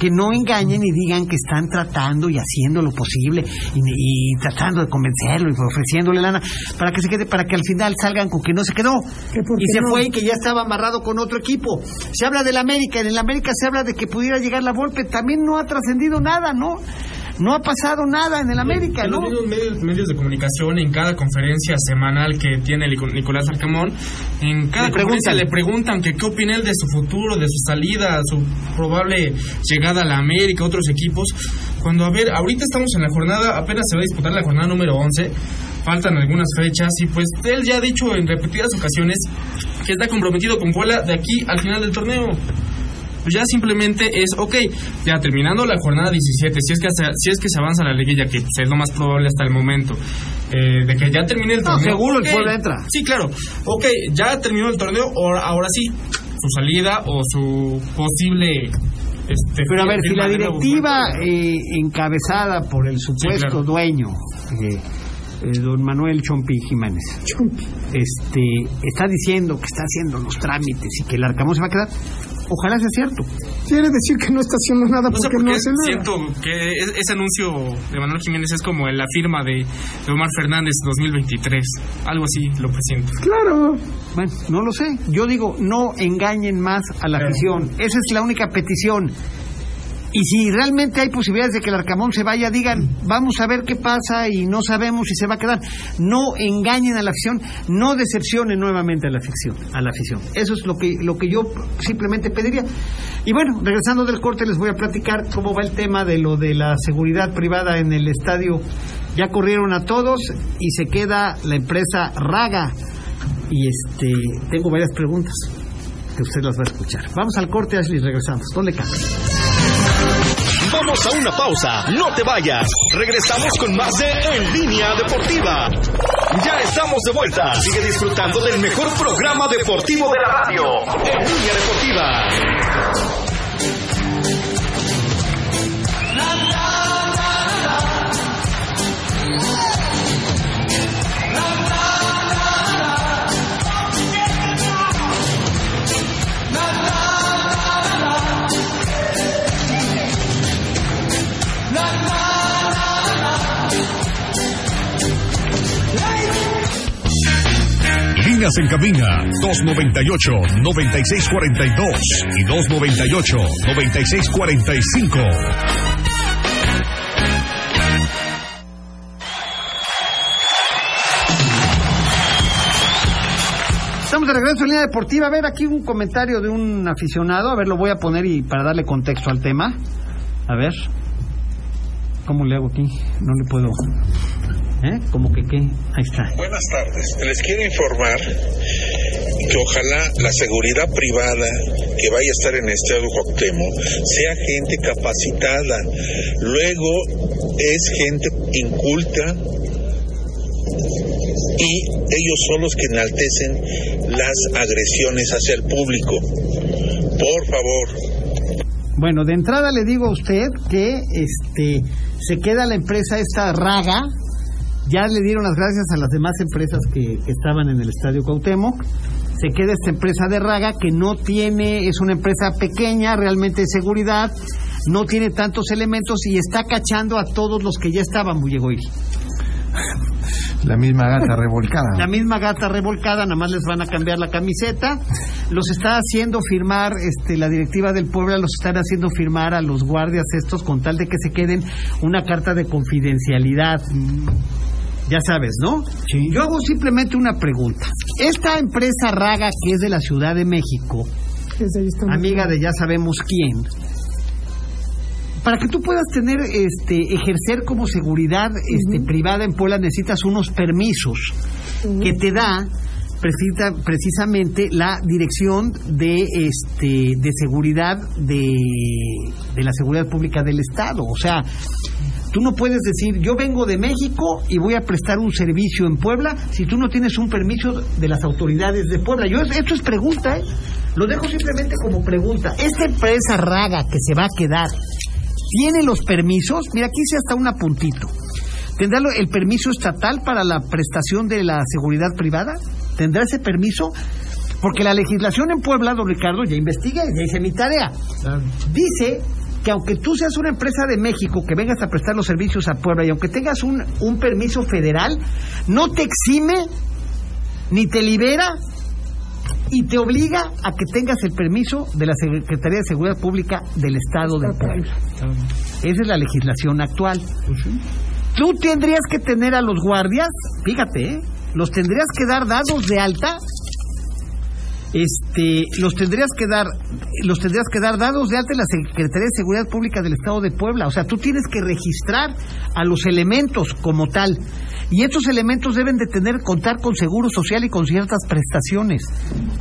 Que no engañen y digan que están tratando y haciendo lo posible y, y tratando de convencerlo y ofreciéndole lana para que se quede, para que al final salgan con que no se quedó y se no. fue y que ya estaba amarrado con otro equipo. Se habla del América, en el América se habla de que pudiera llegar la Volpe, también no ha trascendido nada, ¿no? No ha pasado nada en el América, En ¿no? los medios, medios de comunicación, en cada conferencia semanal que tiene Nicolás Arcamón, en cada Le conferencia le preguntan que qué opina él de su futuro, de su salida, su probable llegada a la América, otros equipos. Cuando, a ver, ahorita estamos en la jornada, apenas se va a disputar la jornada número 11, faltan algunas fechas y pues él ya ha dicho en repetidas ocasiones que está comprometido con Puebla de aquí al final del torneo. Pues ya simplemente es, ok, ya terminando la jornada 17, si es que, se- si es que se avanza la liguilla, que pues, es lo más probable hasta el momento, eh, de que ya termine el No, torneo. seguro el. Puebla entra. Sí, claro. Ok, ya terminó el torneo, ahora, ahora sí, su salida o su posible... Este, Pero a ver, si la directiva eh, encabezada por el supuesto claro. dueño, eh, eh, don Manuel Chompi Jiménez, este, está diciendo que está haciendo los trámites y que el Arcamón se va a quedar, ojalá sea cierto. Quiere decir que no está haciendo nada No porque por no hace nada. siento que es- ese anuncio de Manuel Jiménez es como la firma de, de Omar Fernández 2023. Algo así lo presiento. Claro. Bueno, no lo sé. Yo digo, no engañen más a la afición. Esa es la única petición. Y si realmente hay posibilidades de que el Arcamón se vaya, digan, vamos a ver qué pasa y no sabemos si se va a quedar. No engañen a la afición, no decepcionen nuevamente a la afición. A la afición. Eso es lo que, lo que yo simplemente pediría. Y bueno, regresando del corte les voy a platicar cómo va el tema de lo de la seguridad privada en el estadio. Ya corrieron a todos y se queda la empresa Raga. Y este, tengo varias preguntas que usted las va a escuchar. Vamos al corte, Ashley, regresamos. Le cambies. Vamos a una pausa, no te vayas. Regresamos con más de En Línea Deportiva. Ya estamos de vuelta. Sigue disfrutando del mejor programa deportivo de la radio. En Línea Deportiva. En cabina 298-9642 y 298-9645. Estamos de regreso en línea deportiva. A ver, aquí un comentario de un aficionado. A ver, lo voy a poner y para darle contexto al tema. A ver. ¿Cómo le hago aquí? No le puedo. ¿Eh? ¿Cómo que qué? Ahí está. Buenas tardes. Les quiero informar que ojalá la seguridad privada que vaya a estar en Estadio Cuauhtémoc sea gente capacitada. Luego es gente inculta y ellos son los que enaltecen las agresiones hacia el público. Por favor. Bueno, de entrada le digo a usted que este se queda la empresa esta Raga. Ya le dieron las gracias a las demás empresas que, que estaban en el Estadio Cuauhtémoc. Se queda esta empresa de Raga que no tiene, es una empresa pequeña, realmente de seguridad, no tiene tantos elementos y está cachando a todos los que ya estaban, Bullegoiri. *laughs* La misma gata *laughs* revolcada. La misma gata revolcada, nada más les van a cambiar la camiseta. Los está haciendo firmar, este, la directiva del Puebla los están haciendo firmar a los guardias estos con tal de que se queden una carta de confidencialidad. Ya sabes, ¿no? Yo hago simplemente una pregunta. Esta empresa Raga, que es de la Ciudad de México, amiga de ya sabemos quién, para que tú puedas tener, este, ejercer como seguridad este, privada en Puebla necesitas unos permisos que te da precisa- precisamente la dirección de este de seguridad de, de la seguridad pública del estado. O sea tú no puedes decir yo vengo de México y voy a prestar un servicio en Puebla si tú no tienes un permiso de las autoridades de Puebla yo esto es pregunta ¿eh? lo dejo simplemente como pregunta. Esta empresa raga que se va a quedar tiene los permisos mira aquí hice hasta un apuntito. ¿Tendrá el permiso estatal para la prestación de la seguridad privada? ¿Tendrá ese permiso? Porque la legislación en Puebla, don Ricardo, ya investigué, ya hice mi tarea. Dice que aunque tú seas una empresa de México que vengas a prestar los servicios a Puebla y aunque tengas un, un permiso federal, no te exime ni te libera y te obliga a que tengas el permiso de la Secretaría de Seguridad Pública del Estado de Puebla. Esa es la legislación actual. Tú tendrías que tener a los guardias, fíjate, ¿eh? Los tendrías que dar dados de alta. Este, los tendrías que dar, los tendrías que dar dados de alta en la Secretaría de Seguridad Pública del Estado de Puebla. O sea, tú tienes que registrar a los elementos como tal. Y estos elementos deben de tener, contar con seguro social y con ciertas prestaciones.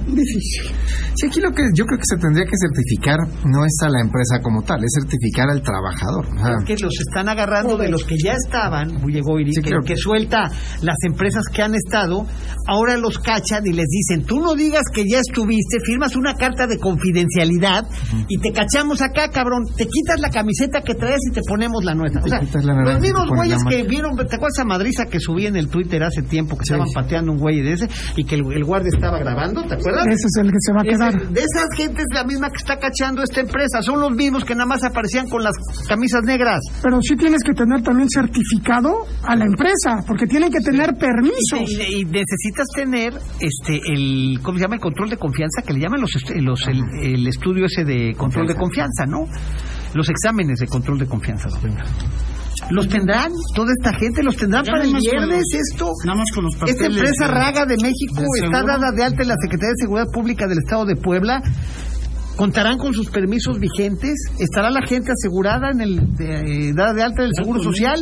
Difícil. Sí, aquí lo que yo creo que se tendría que certificar no es a la empresa como tal, es certificar al trabajador. Sea, Es que los están agarrando de los que ya estaban, Bullegoiri, Sí, que, claro. que suelta las empresas que han estado, ahora los cachan y les dicen, tú no digas que ya estuviste, firmas una carta de confidencialidad y te cachamos acá, cabrón, te quitas la camiseta que traes y te ponemos la nuestra. O sea, los mismos güeyes que vieron, ¿te acuerdas esa madriza que subí en el Twitter hace tiempo que Sí. estaban pateando un güey de ese y que el, el guardia estaba grabando, ¿te acuerdas? Ese es el que se va a Ese- quedar. de esas gentes la misma que está cachando esta empresa, son los mismos que nada más aparecían con las camisas negras. Pero sí tienes que tener también certificado a la empresa, porque tienen que tener permisos. Y, y necesitas tener este el ¿cómo se llama? el control de confianza que le llaman los, est- los el, el estudio ese de control de confianza, ¿no? Los exámenes de control de confianza. ¿Los tendrán? ¿Toda esta gente los tendrán Ya para el viernes los- esto? Nada más con los papeles. Esta empresa de- Raga de México de está dada de alta en la Secretaría de Seguridad Pública del Estado de Puebla. ¿Contarán con sus permisos vigentes? ¿Estará la gente asegurada en el de- eh, dada de alta del Seguro Social?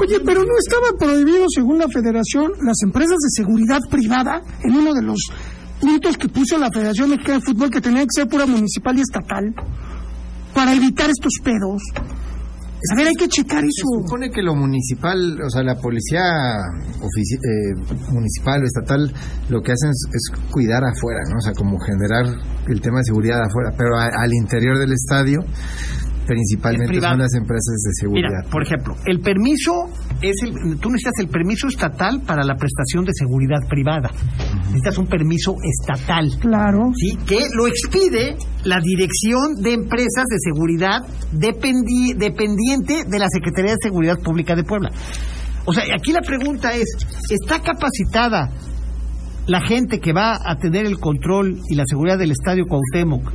Oye, pero no estaba prohibido, según la Federación, las empresas de seguridad privada en uno de los puntos que puso la Federación Mexicana de Fútbol que tenía que ser pura municipal y estatal para evitar estos pedos. A ver, hay que checar Se eso. supone que lo municipal, o sea, la policía eh, municipal o estatal, lo que hacen es, es cuidar afuera, ¿no? O sea, como generar el tema de seguridad afuera, pero a- al interior del estadio, principalmente privado. son las empresas de seguridad. Mira, por ejemplo, el permiso es el, tú necesitas el permiso estatal para la prestación de seguridad privada. Necesitas un permiso estatal. Claro. ¿sí? que lo expide la Dirección de Empresas de Seguridad dependi- dependiente de la Secretaría de Seguridad Pública de Puebla. O sea, aquí la pregunta es, ¿está capacitada la gente que va a tener el control y la seguridad del Estadio Cuauhtémoc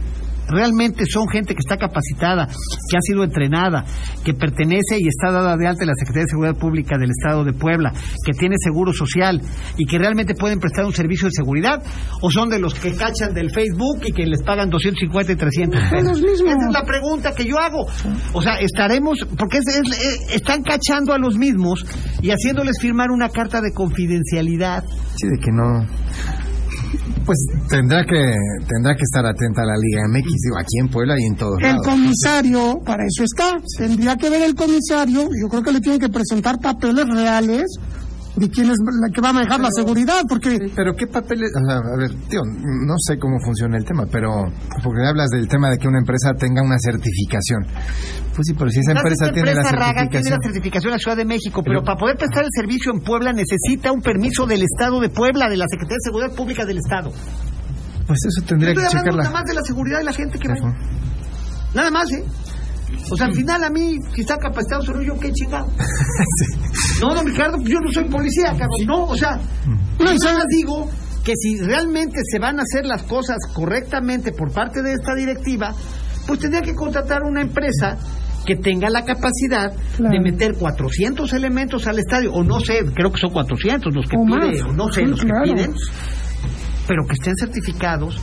realmente son gente que está capacitada, que ha sido entrenada, que pertenece y está dada de alta en la Secretaría de Seguridad Pública del Estado de Puebla, que tiene seguro social y que realmente pueden prestar un servicio de seguridad, o son de los que cachan del Facebook y que les pagan 250 y 300 pesos? Esa es la pregunta que yo hago. O sea, estaremos, porque es- es- eh, están cachando a los mismos y haciéndoles firmar una carta de confidencialidad. Sí, de que no. Pues tendrá que tendrá que estar atenta a la Liga MX, digo, aquí en Puebla y en todos El lados. comisario, para eso está. Tendría que ver el comisario. Yo creo que le tienen que presentar papeles reales de quién es la que va a manejar la seguridad, porque Pero qué papeles, o sea, a ver, tío, no sé cómo funciona el tema, pero porque hablas del tema de que una empresa tenga una certificación. Pues sí, pero si esa empresa tiene la empresa Raga tiene certificación. la certificación en la Ciudad de México, pero, para poder prestar el servicio en Puebla necesita un permiso del Estado de Puebla, de la Secretaría de Seguridad Pública del Estado. Pues eso tendría Estoy que hablando checarla. nada más de la seguridad de la gente que va. Nada más, ¿eh? O sea, al final a mí, si está capacitado solo yo, qué chingado. *laughs* No, don Ricardo, yo no soy policía, cabrón. No, o sea, yo nada más digo que si realmente se van a hacer las cosas correctamente por parte de esta directiva, pues tendría que contratar una empresa que tenga la capacidad de meter 400 elementos al estadio, o no sé, creo que son 400 los que O pide, más. o no sé, Sí, los claro. que piden, pero que estén certificados,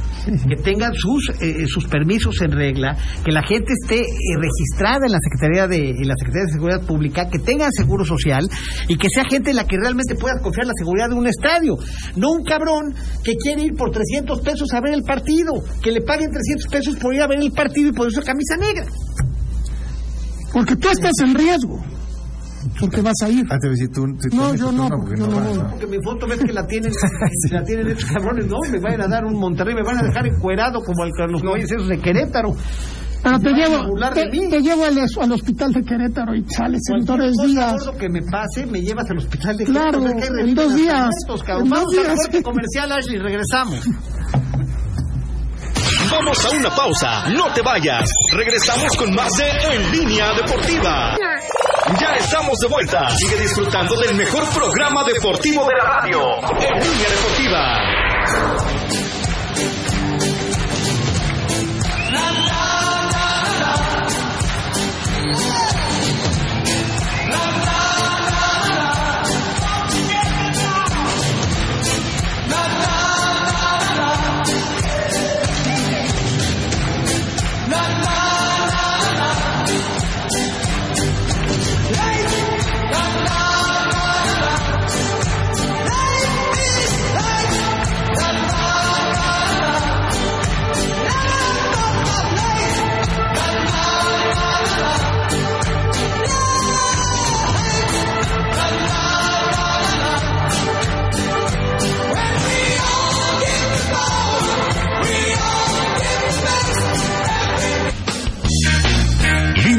que tengan sus eh, sus permisos en regla, que la gente esté eh, registrada en la Secretaría de en la Secretaría de Seguridad Pública, que tengan seguro social y que sea gente en la que realmente pueda confiar la seguridad de un estadio, no un cabrón que quiere ir por 300 pesos a ver el partido, que le paguen 300 pesos por ir a ver el partido y por eso camisa negra. porque tú estás en riesgo. Porque vas a ir. Ah, te a decir, tú, tú- No, yo tú no, porque yo no voy. Porque mi foto ves que la tienen, *laughs* la tienen estos cabrones, no, me vayan a dar un Monterrey, me van a dejar encuerado como el Carlos esos de Querétaro. Pero te van a llevo, te, llevo al, al hospital de Querétaro y sales en dos días. gordo, que me pase, me llevas al hospital de Claro, Querétaro, que hay en dos días, Vamos al días. corte comercial, Ashley, regresamos. *laughs* Vamos a una pausa, no te vayas. Regresamos con más de En Línea Deportiva. Ya estamos de vuelta. Sigue disfrutando del mejor programa deportivo de la radio. En Línea Deportiva.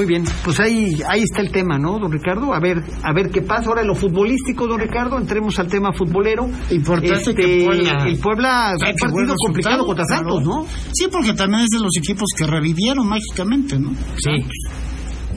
Muy bien, pues ahí, ahí está el tema, ¿no, don Ricardo? A ver, a ver qué pasa. Ahora en lo futbolístico, don Ricardo, entremos al tema futbolero. Importante Este, que Puebla- El Puebla, Saque un partido complicado contra claro. Santos, ¿no? Sí, porque también es de los equipos que revivieron mágicamente, ¿no? Sí.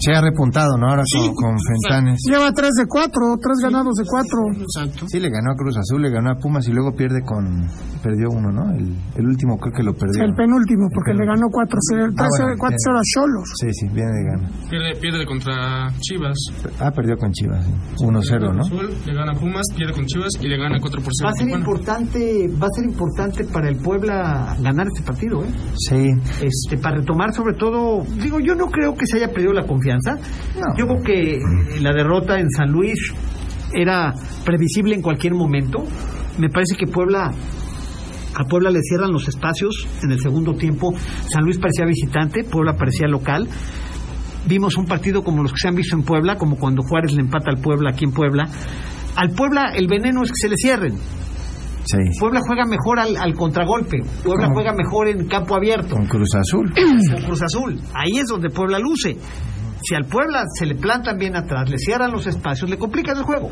Se ha repuntado, ¿no? Ahora con, con Fentanes. Lleva tres de cuatro, tres ganados de cuatro. Exacto. Sí, le ganó a Cruz Azul, le ganó a Pumas y luego pierde con... Perdió uno, ¿no? El, el último creo que lo perdió. El penúltimo, porque le ganó 4-0 Ah, bueno, 4-0 bien. a Cholos. Sí, sí, viene de gana. Pierde, pierde contra Chivas. Ah, perdió con Chivas, sí. 1-0, ¿no? Azul, le gana Pumas, pierde con Chivas y le gana 4 por 0. Va a ser importante, va a ser importante para el Puebla ganar este partido, ¿eh? Sí. Este, para retomar sobre todo, digo, yo no creo que se haya perdido la confianza. Yo creo que eh, la derrota en San Luis era previsible en cualquier momento. Me parece que Puebla a Puebla le cierran los espacios en el segundo tiempo. San Luis parecía visitante, Puebla parecía local. Vimos un partido como los que se han visto en Puebla, como cuando Juárez le empata al Puebla aquí en Puebla. Al Puebla el veneno es que se le cierren. Sí. Puebla juega mejor al, al contragolpe. Puebla juega mejor en campo abierto. Con Cruz Azul. Con Cruz Azul. Ahí es donde Puebla luce. Si al Puebla se le plantan bien atrás, le cierran los espacios, le complican el juego.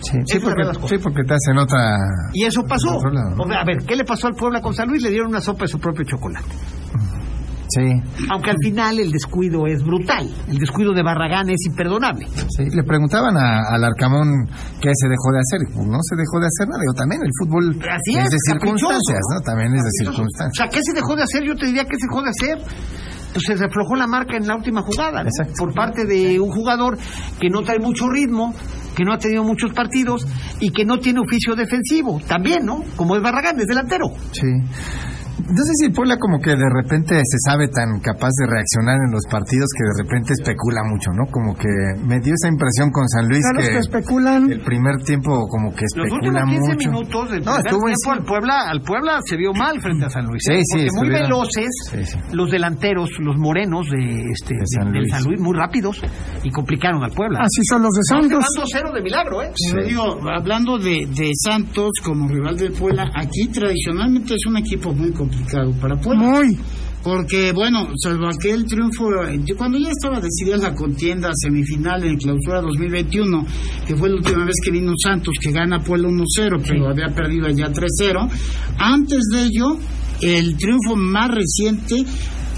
Sí, porque, sí, te hacen otra... Y eso pasó. O sea, A ver, ¿qué le pasó al Puebla con San Luis? Le dieron una sopa de su propio chocolate. Sí, Aunque al final el descuido es brutal. El descuido de Barragán es imperdonable. sí. Le preguntaban a- al Arcamón qué se dejó de hacer. no se dejó de hacer nada. Digo, también el fútbol Así es, es, de circunstancias, ¿no? ¿no? También es de O circunstancias. sea, ¿qué se dejó de hacer? Yo te diría que se dejó de hacer. Pues se aflojó la marca en la última jugada, por parte de un jugador que no trae mucho ritmo, que no ha tenido muchos partidos y que no tiene oficio defensivo, también, ¿no? Como es Barragán, es delantero. Sí. No sé si Puebla como que de repente se sabe tan capaz de reaccionar en los partidos que de repente especula mucho, ¿no? Como que me dio esa impresión con San Luis Claro, los que que especulan. el primer tiempo como que Los especula últimos 15 mucho. minutos del No, primer estuvo tiempo encima. al Puebla, al Puebla se vio mal frente a San Luis. Sí, ¿eh? sí, Porque muy veloces, Sí, sí. los delanteros, los morenos de, este, De San de- del Luis. San Luis, muy rápidos y complicaron al Puebla. Así son los de No, Santos. van 2-0 de milagro, ¿eh? Pero digo, hablando de, de Santos como rival del Puebla, aquí tradicionalmente es un equipo muy complicado para Puebla. Muy. Porque, bueno, salvo aquel triunfo, cuando ya estaba decidida la contienda semifinal en clausura 2021, que fue la última vez que vino Santos, que gana Puebla 1-0, pero había perdido allá 3-0. Antes de ello, el triunfo más reciente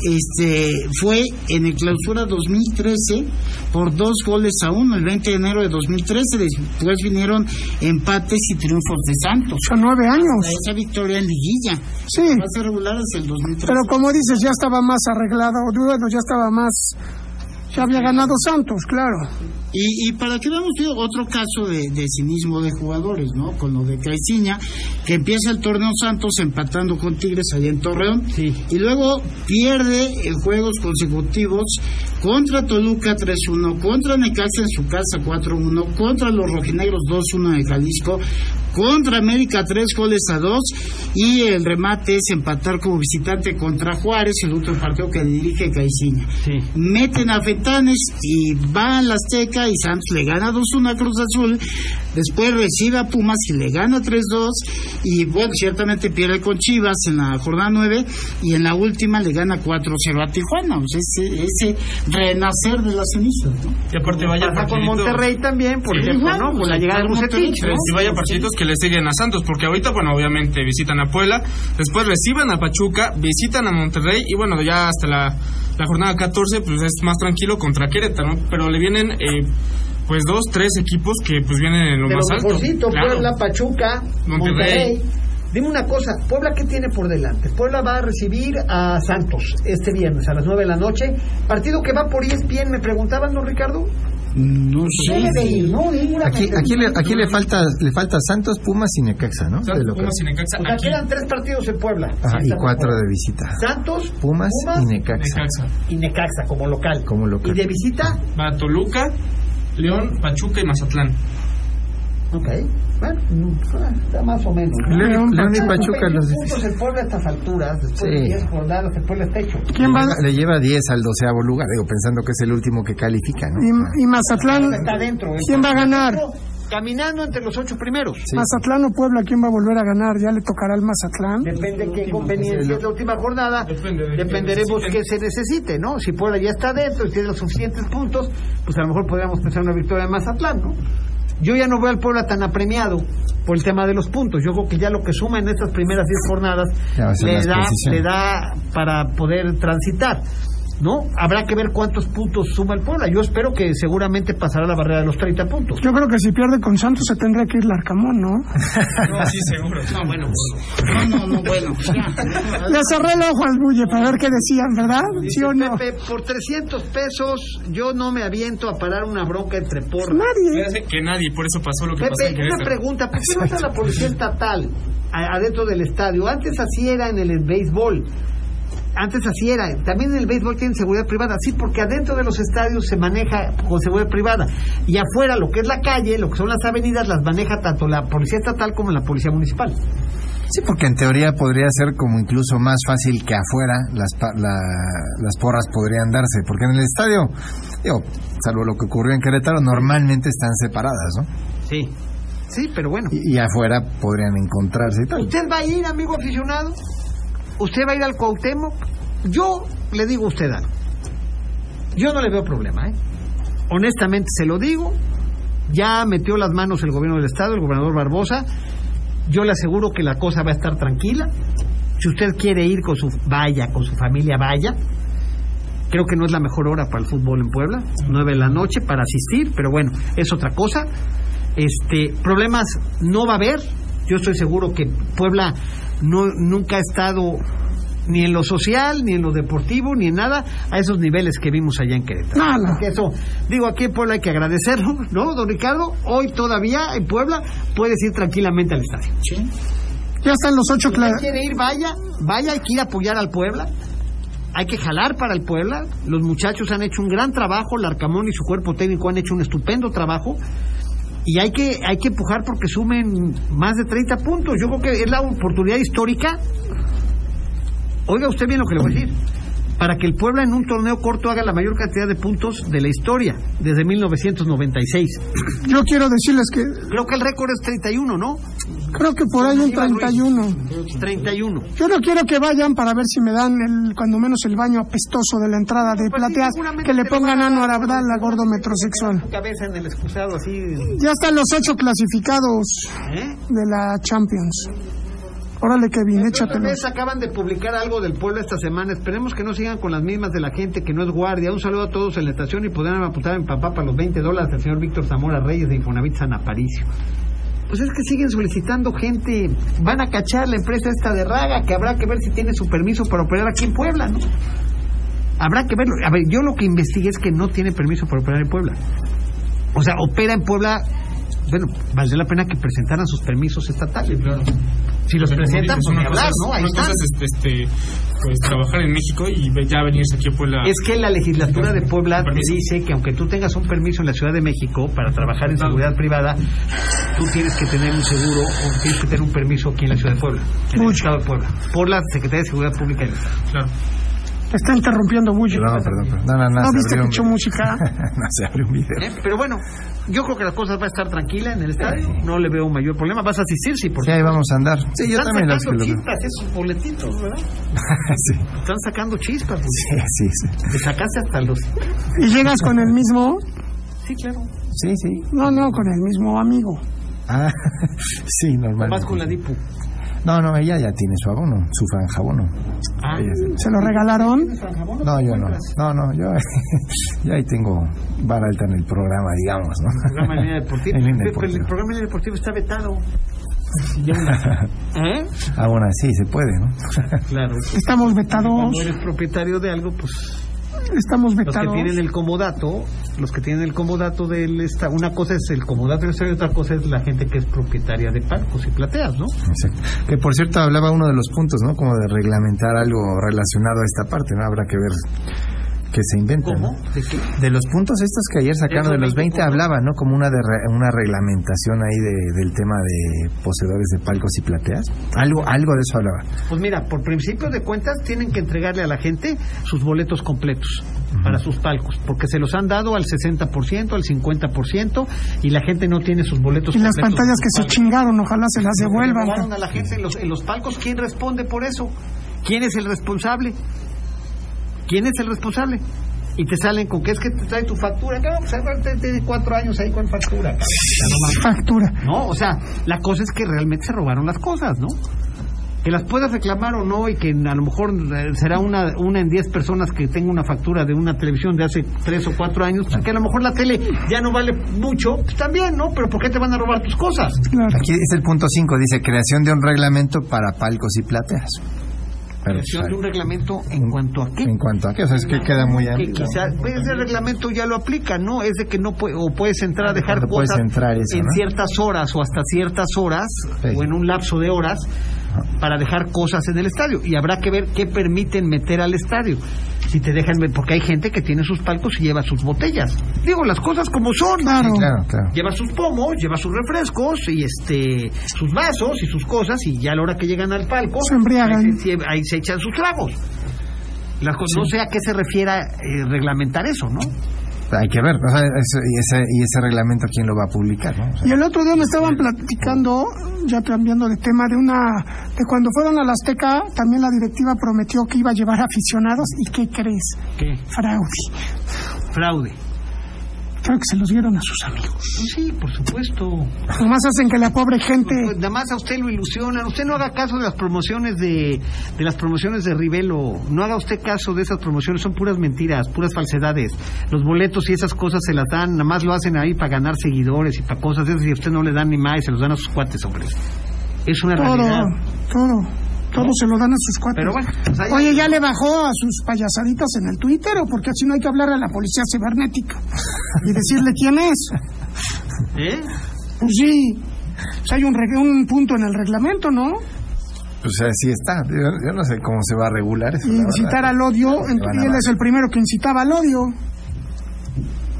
este fue en el clausura 2013 por dos goles a uno, el 20 de enero de 2013. Después vinieron empates y triunfos de Santos. Son nueve años. Esa victoria en liguilla. Sí. Ser regular hasta el 2013. Pero como dices, ya estaba más arreglado. Bueno, ya estaba más. Ya había ganado Santos, claro. Y, y para que veamos tío, otro caso de, de cinismo de jugadores, ¿no? Con lo de Caiciña, que empieza el torneo Santos empatando con Tigres allá en Torreón, y luego pierde en juegos consecutivos contra Toluca 3-1, contra Necaxa en su casa 4-1, contra los rojinegros 2-1 de Jalisco, contra América 3 goles a 2, y el remate es empatar como visitante contra Juárez, el otro partido que dirige Caiciña. Meten a Fentanes y va a la Azteca y Santos le gana 2-1 a Cruz Azul. Después recibe a Pumas y le gana 3-2. Y bueno, ciertamente pierde con Chivas en la jornada 9 y en la última le gana 4-0 a Tijuana. O sea, ese, ese renacer de las cenizas. ¿no? Y aparte vaya Pasa con Monterrey también, por Sí, ejemplo, igual, ¿no? Con la llegada de Bucetich, ¿no? Y vaya partiditos que le siguen a Santos, porque ahorita, bueno, obviamente visitan a Puebla, después reciben a Pachuca, visitan a Monterrey y bueno, ya hasta la, la jornada 14, pues es más tranquilo contra Querétaro, ¿no? pero le vienen eh, pues dos, tres equipos que pues vienen en lo De más alto. Claro. Puebla, Pachuca, Monterrey. Monterrey. Dime una cosa, ¿Puebla qué tiene por delante? Puebla va a recibir a Santos este viernes a las 9 de la noche. Partido que va por ESPN, me preguntaban, ¿no, Ricardo? No sé. Debe de ir, ¿no? Aquí, aquí, le, aquí le falta le falta Santos, Pumas y Necaxa, ¿no? Santos, De local. Pumas y Necaxa, sea, aquí. quedan tres partidos en Puebla. Ajá, y cuatro de visita. Santos, Pumas, y Necaxa. Necaxa. y Necaxa como local. Como local. Y de visita, Va Toluca, León, Pachuca y Mazatlán. Ok. Bueno, está más o menos. ¿no? León, León y Pachuca los 21 puntos el Puebla a estas alturas, después de Sí. 10 jornadas, el Puebla está hecho. ¿Quién le, va? lleva, le lleva 10 al doceavo lugar, digo, pensando que es el último que califica, ¿no? Y, y Mazatlán. Está dentro. ¿eh? ¿Quién va a ganar? Caminando entre los ocho primeros. Sí. Mazatlán o Puebla, ¿quién va a volver a ganar? Ya le tocará al Mazatlán. Depende qué conveniencia es la última jornada. Depende de Dependeremos qué se necesite, ¿no? Si Puebla ya está dentro y tiene los suficientes puntos, pues a lo mejor podríamos pensar en una victoria de Mazatlán, ¿no? Yo ya no veo al Puebla tan apremiado por el tema de los puntos. Yo creo que ya lo que suma en estas primeras 10 jornadas le da, le da para poder transitar. ¿No? Habrá que ver cuántos puntos suma el Puebla. Yo espero que seguramente pasará la barrera de los 30 puntos. Yo creo que si pierde con Santos se tendría que ir Larcamón, ¿no? No, sí, seguro. No, bueno. No, no, no, bueno. ya. Le cerré el ojo al bulle para ver qué decían, ¿verdad? ¿Sí o no? Pepe, por 300 pesos yo no me aviento a parar una bronca entre porras. Nadie. Que nadie, por eso pasó lo que pasó en Pepe, una pregunta, ¿por qué no está la policía *laughs* estatal adentro del estadio? Antes así era en el béisbol. Antes así era. También en el béisbol tienen seguridad privada. Sí, porque adentro de los estadios se maneja con seguridad privada. Y afuera, lo que es la calle, lo que son las avenidas, las maneja tanto la policía estatal como la policía municipal. Sí, porque en teoría podría ser como incluso más fácil que afuera las, pa- la- las porras podrían darse, porque en el estadio, digo, salvo lo que ocurrió en Querétaro, normalmente están separadas, ¿no? Sí. Sí, pero bueno. Y, y afuera podrían encontrarse y tal. ¿Usted va a ir, amigo aficionado? ¿Usted va a ir al Cuauhtémoc? Yo le digo a usted. Yo no le veo problema, ¿eh? Honestamente se lo digo. Ya metió las manos el gobierno del Estado, el gobernador Barbosa. Yo le aseguro que la cosa va a estar tranquila. Si usted quiere ir con su vaya, con su familia, vaya. Creo que no es la mejor hora para el fútbol en Puebla, nueve de la noche para asistir, pero bueno, es otra cosa. Este, problemas no va a haber. Yo estoy seguro que Puebla no, nunca ha estado ni en lo social, ni en lo deportivo, ni en nada a esos niveles que vimos allá en Querétaro. No, no. Porque eso, digo, aquí en Puebla hay que agradecerlo, ¿no, don Ricardo? Hoy todavía en Puebla puedes ir tranquilamente al estadio. Ya están los ocho claros. quiere ir, vaya, vaya, hay que ir a apoyar al Puebla. Hay que jalar para el Puebla. Los muchachos han hecho un gran trabajo, Larcamón y su cuerpo técnico han hecho un estupendo trabajo. Y hay que, hay que empujar porque sumen más de 30 puntos. Yo creo que es la oportunidad histórica. Oiga usted bien lo que le voy a decir. Para que el Puebla en un torneo corto haga la mayor cantidad de puntos de la historia, desde 1996. *clears throat* Yo quiero decirles que Creo que el récord es 31, ¿no? creo que por ahí un 31. 31. Yo no quiero que vayan para ver si me dan el, cuando menos el baño apestoso de la entrada de Pues plateas, que le pongan a ano dar. a Abdal, la gordo metrosexual. Cabeza en el excusado así. Ya están los ocho clasificados ¿Eh? de la Champions. Órale, Kevin, vez acaban de publicar algo del pueblo esta semana. Esperemos que no sigan con las mismas de la gente que no es guardia. Un saludo a todos en la estación y podrán apuntar mi papá para los 20 dólares del señor Víctor Zamora Reyes de Infonavit San Aparicio. Pues es que siguen solicitando gente. Van a cachar la empresa esta de Raga, que habrá que ver si tiene su permiso para operar aquí en Puebla, ¿no? Habrá que verlo. A ver, yo lo que investigué es que no tiene permiso para operar en Puebla. O sea, opera en Puebla. Bueno, valdría la pena que presentaran sus permisos estatales. Si los presentan, pues ni hablar, ¿no? Ahí están. este, pues, trabajar en México y ya venirse aquí a Puebla. Es que la legislatura de Puebla te dice que aunque tú tengas un permiso en la Ciudad de México para trabajar en seguridad privada, tú tienes que tener un seguro o tienes que tener un permiso aquí en la Ciudad de Puebla, en el Uy. Estado de Puebla, por la Secretaría de Seguridad Pública del Estado. Claro. Está interrumpiendo mucho. Perdón, perdón, perdón. No, no, no. ¿No viste que un- echó música? *laughs* no, se abrió un video. ¿Eh? Pero bueno, yo creo que las cosas va a estar tranquila en el estadio, no le veo mayor problema. Vas a asistir, sí, por Sí, ahí vamos a andar. Sí, yo Están también las sacando que lo chispas esos boletitos, ¿verdad? *laughs* sí, Están sacando chispas. pues. sí, sí, sí. Te sacaste hasta los... ¿Y llegas con el mismo? Sí, claro. Sí, sí. No, no, con el mismo amigo. Ah, *laughs* sí, normal. Vas con la DIPU. No, no, ella ya tiene su abono, su franjabono. Ah. ¿Se lo regalaron? No, yo no. No, no, yo, *laughs* yo ahí tengo vara alta en el programa, digamos, ¿no? programa *laughs* en línea deportiva. Deportiva. El programa en línea deportiva está vetado. *laughs* ¿Eh? Aún así se puede, ¿no? Claro. Estamos vetados. Cuando eres propietario de algo, pues Estamos los que vetados. tienen el comodato, los que tienen el comodato del esta, una cosa es el comodato del y otra cosa es la gente que es propietaria de palcos y plateas, ¿no? Exacto. Que por cierto hablaba uno de los puntos, ¿no? Como de reglamentar algo relacionado a esta parte, ¿no? Habrá que ver que se inventa. ¿Cómo? ¿no? ¿De qué? De los puntos estos que ayer sacaron de los 20 hablaba, ¿no? Como una de re- una reglamentación ahí de, del tema de poseedores de palcos y plateas. Algo algo de eso hablaba. Pues mira, por principio de cuentas tienen que entregarle a la gente sus boletos completos para sus palcos, porque se los han dado al 60%, al 50% y la gente no tiene sus boletos Y las completos. pantallas en que sus se chingaron, ojalá se las devuelvan. a la gente en los, en los palcos. ¿Quién responde por eso? ¿Quién es el responsable? ¿Quién es el responsable? Y te salen con que es que te trae tu factura. Claro, pues tiene cuatro años ahí con factura. no. Factura. No, o sea, la cosa es que realmente se robaron las cosas, ¿no? Que las puedas reclamar o no y que a lo mejor eh, será una, una en diez personas que tenga una factura de una televisión de hace tres o cuatro años, pues que a lo mejor la tele ya no vale mucho, pues también, ¿no? Pero ¿por qué te van a robar tus cosas? Claro. Aquí es el punto 5, dice creación de un reglamento para palcos y plateas. De un reglamento en cuanto a qué. En cuanto a qué, o sea, es que queda muy que amplio. quizás pues, ese reglamento ya lo aplica, ¿no? Es de que no puede, o puedes entrar a dejar entrar eso, en ¿no? ciertas horas o hasta ciertas horas Sí. o en un lapso de horas para dejar cosas en el estadio y habrá que ver qué permiten meter al estadio. Si te dejan ver, porque hay gente que tiene sus palcos y lleva sus botellas. Digo, las cosas como son. Claro. Sí, claro, claro. Lleva sus pomos, lleva sus refrescos y este sus vasos y sus cosas y ya a la hora que llegan al palco Se embriagan. ahí se, ahí se echan sus tragos. Las cosas- No sé a qué se refiera eh, reglamentar eso, ¿no? Hay que ver, o sea, ese, y ese reglamento quién lo va a publicar, ¿no? O sea, Y el otro día me estaban platicando, ya cambiando de tema, de una de cuando fueron a la Azteca, también la directiva prometió que iba a llevar aficionados. ¿Y qué crees? ¿Qué? Fraude. Fraude. Creo que se los dieron a sus amigos. Sí, por supuesto. Nomás hacen que la pobre gente... Pues, nada más a usted lo ilusionan. Usted no haga caso de las promociones de, de las promociones de Rivelo. No haga usted caso de esas promociones. Son puras mentiras, puras falsedades. Los boletos y esas cosas se las dan. Nada más lo hacen ahí para ganar seguidores y para cosas de esas. Y a usted no le dan ni más y se los dan a sus cuates, hombre. Es una todo, realidad. todo. Todo se lo dan a sus cuates. Pero bueno, o sea, ya- Oye, ¿ya le bajó a sus payasaditas en el Twitter o porque así no hay que hablar a la policía cibernética y decirle quién es? ¿Eh? Pues sí. Pues hay un, reg- un punto en el reglamento, ¿no? Pues así está. Yo, yo no sé cómo se va a regular eso. Incitar al odio. Y él es el primero que incitaba al odio.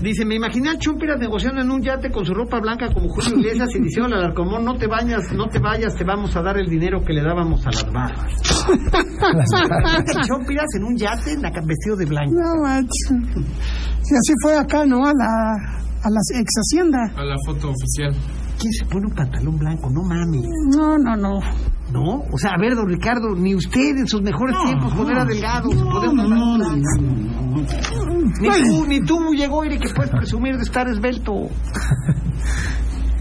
Dice, me imaginé a Chumpiras negociando en un yate con su ropa blanca como Julio Iglesias y diciendo al Arcomón, no te bañas, no te vayas, te vamos a dar el dinero que le dábamos a las barras. Chumpiras en un yate en la vestido de blanco. No, macho. Y así fue acá, ¿no? A la, a la ex hacienda. A la foto oficial. ¿Quién se pone un pantalón blanco? No mami. No, no, no. ¿No? O sea, a ver, don Ricardo, ni usted en sus mejores tiempos, cuando era delgado, se podía No, no, no, Ni tú, ni tú llegó, Eric, que puedes presumir de estar esbelto. *laughs*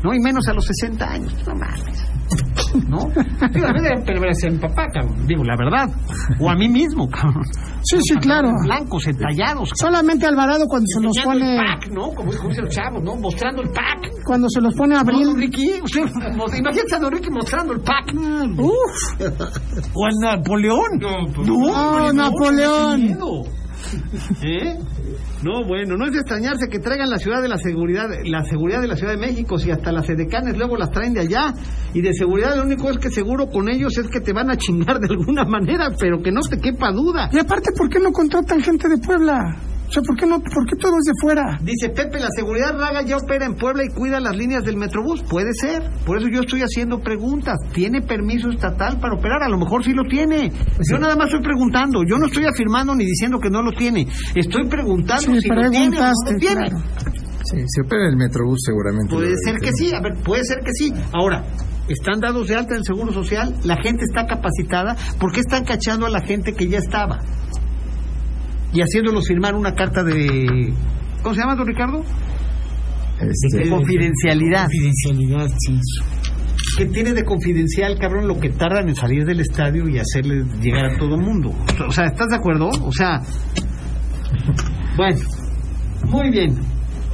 No, y menos a los 60 años. No mames. ¿No? *laughs* Digo, a mí a mi papá, cabrón. Digo, la verdad. O a mí mismo, cabrón. Sí, sí, claro. Blancos, entallados. Solamente Alvarado cuando se los pone... el pack, ¿no? Como dicen los chavos, ¿no? Mostrando el pack. Cuando se los pone a No, abril. don Ricky, usted, imagínate a don Ricky mostrando el pack. Uf. O a Napoleón. No, pues, No, Napoleón. qué miedo. ¿Eh? No, bueno, no es de extrañarse que traigan la ciudad de la seguridad, la seguridad de la Ciudad de México, si hasta las edecanes luego las traen de allá. Y de seguridad lo único es que seguro con ellos es que te van a chingar de alguna manera, pero que no te quepa duda. Y aparte, ¿por qué no contratan gente de Puebla? O sea, ¿por qué, no, ¿por qué todo es de fuera? Dice Pepe, la seguridad raga ya opera en Puebla y cuida las líneas del Metrobús. Puede ser. Por eso yo estoy haciendo preguntas. ¿Tiene permiso estatal para operar? A lo mejor sí lo tiene. Yo nada más estoy preguntando. Yo no estoy afirmando ni diciendo que no lo tiene. Estoy preguntando Sí, si lo tiene o no preguntaste, lo tiene. claro. Sí, si opera el Metrobús seguramente. Puede ser que sí, a ver, puede ser que sí. Ahora, están dados de alta en el Seguro Social, la gente está capacitada, ¿por qué están cachando a la gente que ya estaba? Y haciéndolos firmar una carta de... ¿Cómo se llama, don Ricardo? Este, De confidencialidad. Confidencialidad, sí. ¿Qué tiene de confidencial, cabrón, lo que tardan en salir del estadio y hacerle llegar a todo el mundo? O sea, ¿estás de acuerdo? O sea, bueno, muy bien.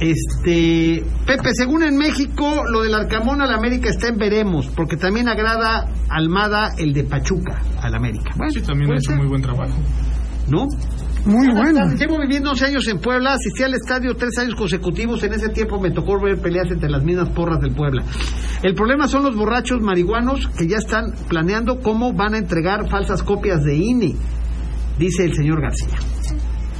Este, Pepe, según en México, lo del Arcamón al América está en veremos, porque también agrada Almada el de Pachuca al América. Bueno, Sí, también ha hecho ser, muy buen trabajo. ¿no? Muy bueno. tardes. Llevo viviendo 11 años en Puebla, asistí al estadio tres años consecutivos. En ese tiempo me tocó ver peleas entre las mismas porras del Puebla. El problema son los borrachos marihuanos que ya están planeando cómo van a entregar falsas copias de INE, dice el señor García.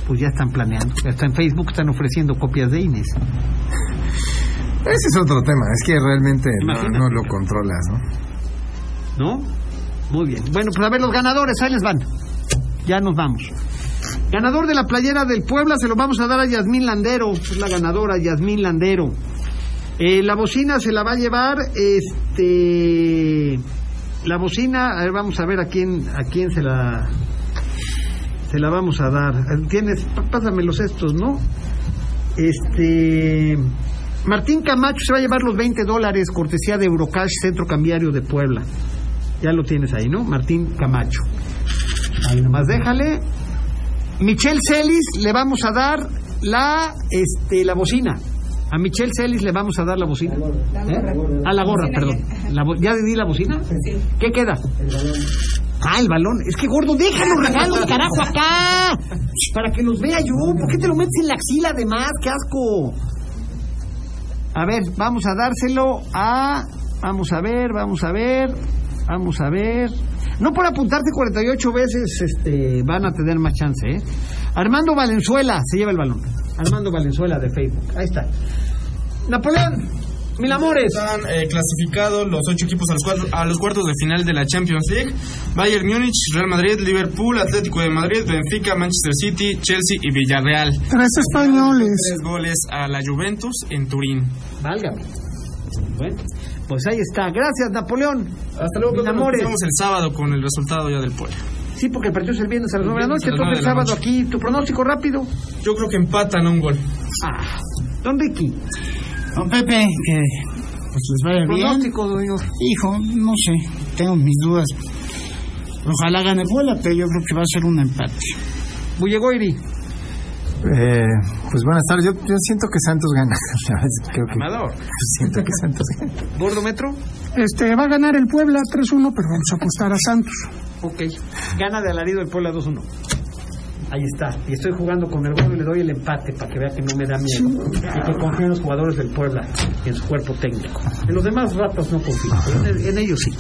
Pues ya están planeando. Hasta en Facebook están ofreciendo copias de INE. Ese es otro tema, es que realmente no, no lo controlas, ¿no? ¿No? Muy bien. Bueno, pues a ver los ganadores, ahí les van. Ya nos vamos. Ganador de la playera del Puebla se lo vamos a dar a Yasmín Landero, es la ganadora Yasmín Landero. Eh, la bocina se la va a llevar, este, la bocina, a ver, vamos a ver a quién, a quién se la, se la vamos a dar. Tienes, P- pásamelos estos, ¿no? Este, Martín Camacho se va a llevar los 20 dólares, cortesía de Eurocash, Centro Cambiario de Puebla. Ya lo tienes ahí, ¿no? Martín Camacho. Ahí nomás déjale. Michelle Celis le vamos a dar la, este, la bocina. A Michelle Celis le vamos a dar la bocina. ¿Eh? A la gorra, perdón. La bo- ¿Ya di la bocina? ¿Qué queda? Ah, el balón. Es que gordo, déjalo, regalo, carajo, acá. Para que los vea yo. ¿Por qué te lo metes en la axila además? ¡Qué asco! A ver, vamos a dárselo a. Vamos a ver, vamos a ver. Vamos a ver. No por apuntarte 48 veces este, van a tener más chance, ¿eh? Armando Valenzuela se lleva el balón. Armando Valenzuela de Facebook. Ahí está. Napoleón, mil amores. Están eh, clasificados los ocho equipos a los, cuatro- a los cuartos de final de la Champions League. Bayern Múnich, Real Madrid, Liverpool, Atlético de Madrid, Benfica, Manchester City, Chelsea y Villarreal. Tres españoles. Tres goles a la Juventus en Turín. Válgame. Bueno, pues ahí está. Gracias, Napoleón. Hasta luego. Nos amores. vemos el sábado con el resultado ya del pueblo. Sí, porque el partido es el viernes a las 9 de la noche. Entonces el sábado aquí. ¿Tu pronóstico rápido? Yo creo que empatan a un gol. Ah, Don Ricky. Don Pepe, que pues les vaya bien. Pronóstico, doña. Hijo, no sé, tengo mis dudas. Ojalá gane Puebla, pero yo creo que va a ser un empate. Bullegoiri. Eh, pues buenas tardes. Yo, yo siento que Santos gana. *laughs* Creo que Amador. siento que Santos gana. ¿Gordo Metro? Este, va a ganar el Puebla 3-1, pero vamos a apostar a Santos. Ok. Gana de alarido el Puebla 2-1. Ahí está. Y estoy jugando con el gordo y le doy el empate para que vea que no me da miedo. Y que confío en los jugadores del Puebla y en su cuerpo técnico. En los demás ratos no confío, pero en, en ellos sí.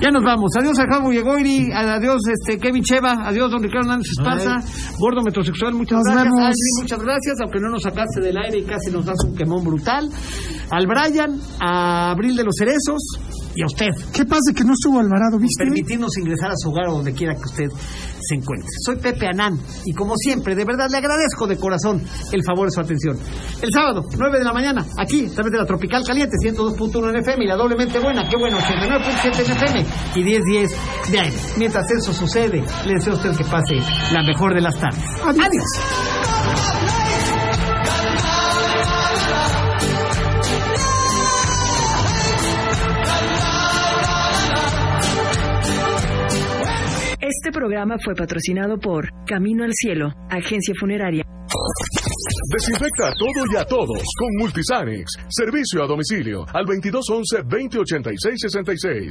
Ya nos vamos. Adiós a Javo Yegoiri. Adiós este, Kevin Cheva. Adiós don Ricardo Hernández Esparza. Gordo Metrosexual, muchas Nos gracias. vemos. Muchas gracias. Aunque no nos sacaste del aire y casi nos das un quemón brutal. Al Brian, a Abril de los Cerezos y a usted. ¿Qué pasa que no estuvo Alvarado, viste? permitirnos ingresar a su hogar o donde quiera que usted se encuentre. Soy Pepe Anán y como siempre, de verdad le agradezco de corazón el favor de su atención. El sábado, 9 de la mañana, aquí, a través de la Tropical Caliente, 102.1 en FM y la doblemente buena, qué bueno, 89.7 en FM y 10.10 de aire. Mientras eso sucede, le deseo a usted que pase la mejor de las tardes. Adiós. Este programa fue patrocinado por Camino al Cielo, agencia funeraria. Desinfecta todo y a todos con Multisanix. Servicio a domicilio al 2211-2086-66.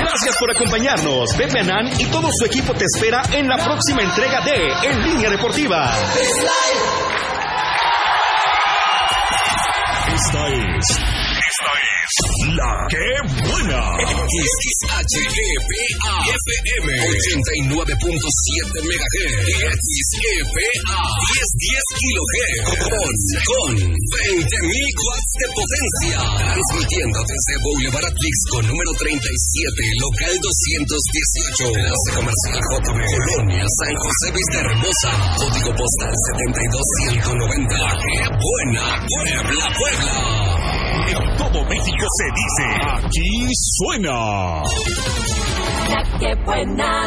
Gracias por acompañarnos. Pepe Anán y todo su equipo te espera en la próxima entrega de En Línea Deportiva. Esta es. La que buena. XHEPA FM 89.7 MHz XEPA 1010 kHz con, con 20.000 watts de potencia. Transmitiendo desde Boulevard Atlix con número 37 local 218 Enlace comercial JB Colonia San José Vista Hermosa. Código postal 72190 ¡Qué buena Puebla Puebla! En todo México se dice. Aquí suena. Que buena.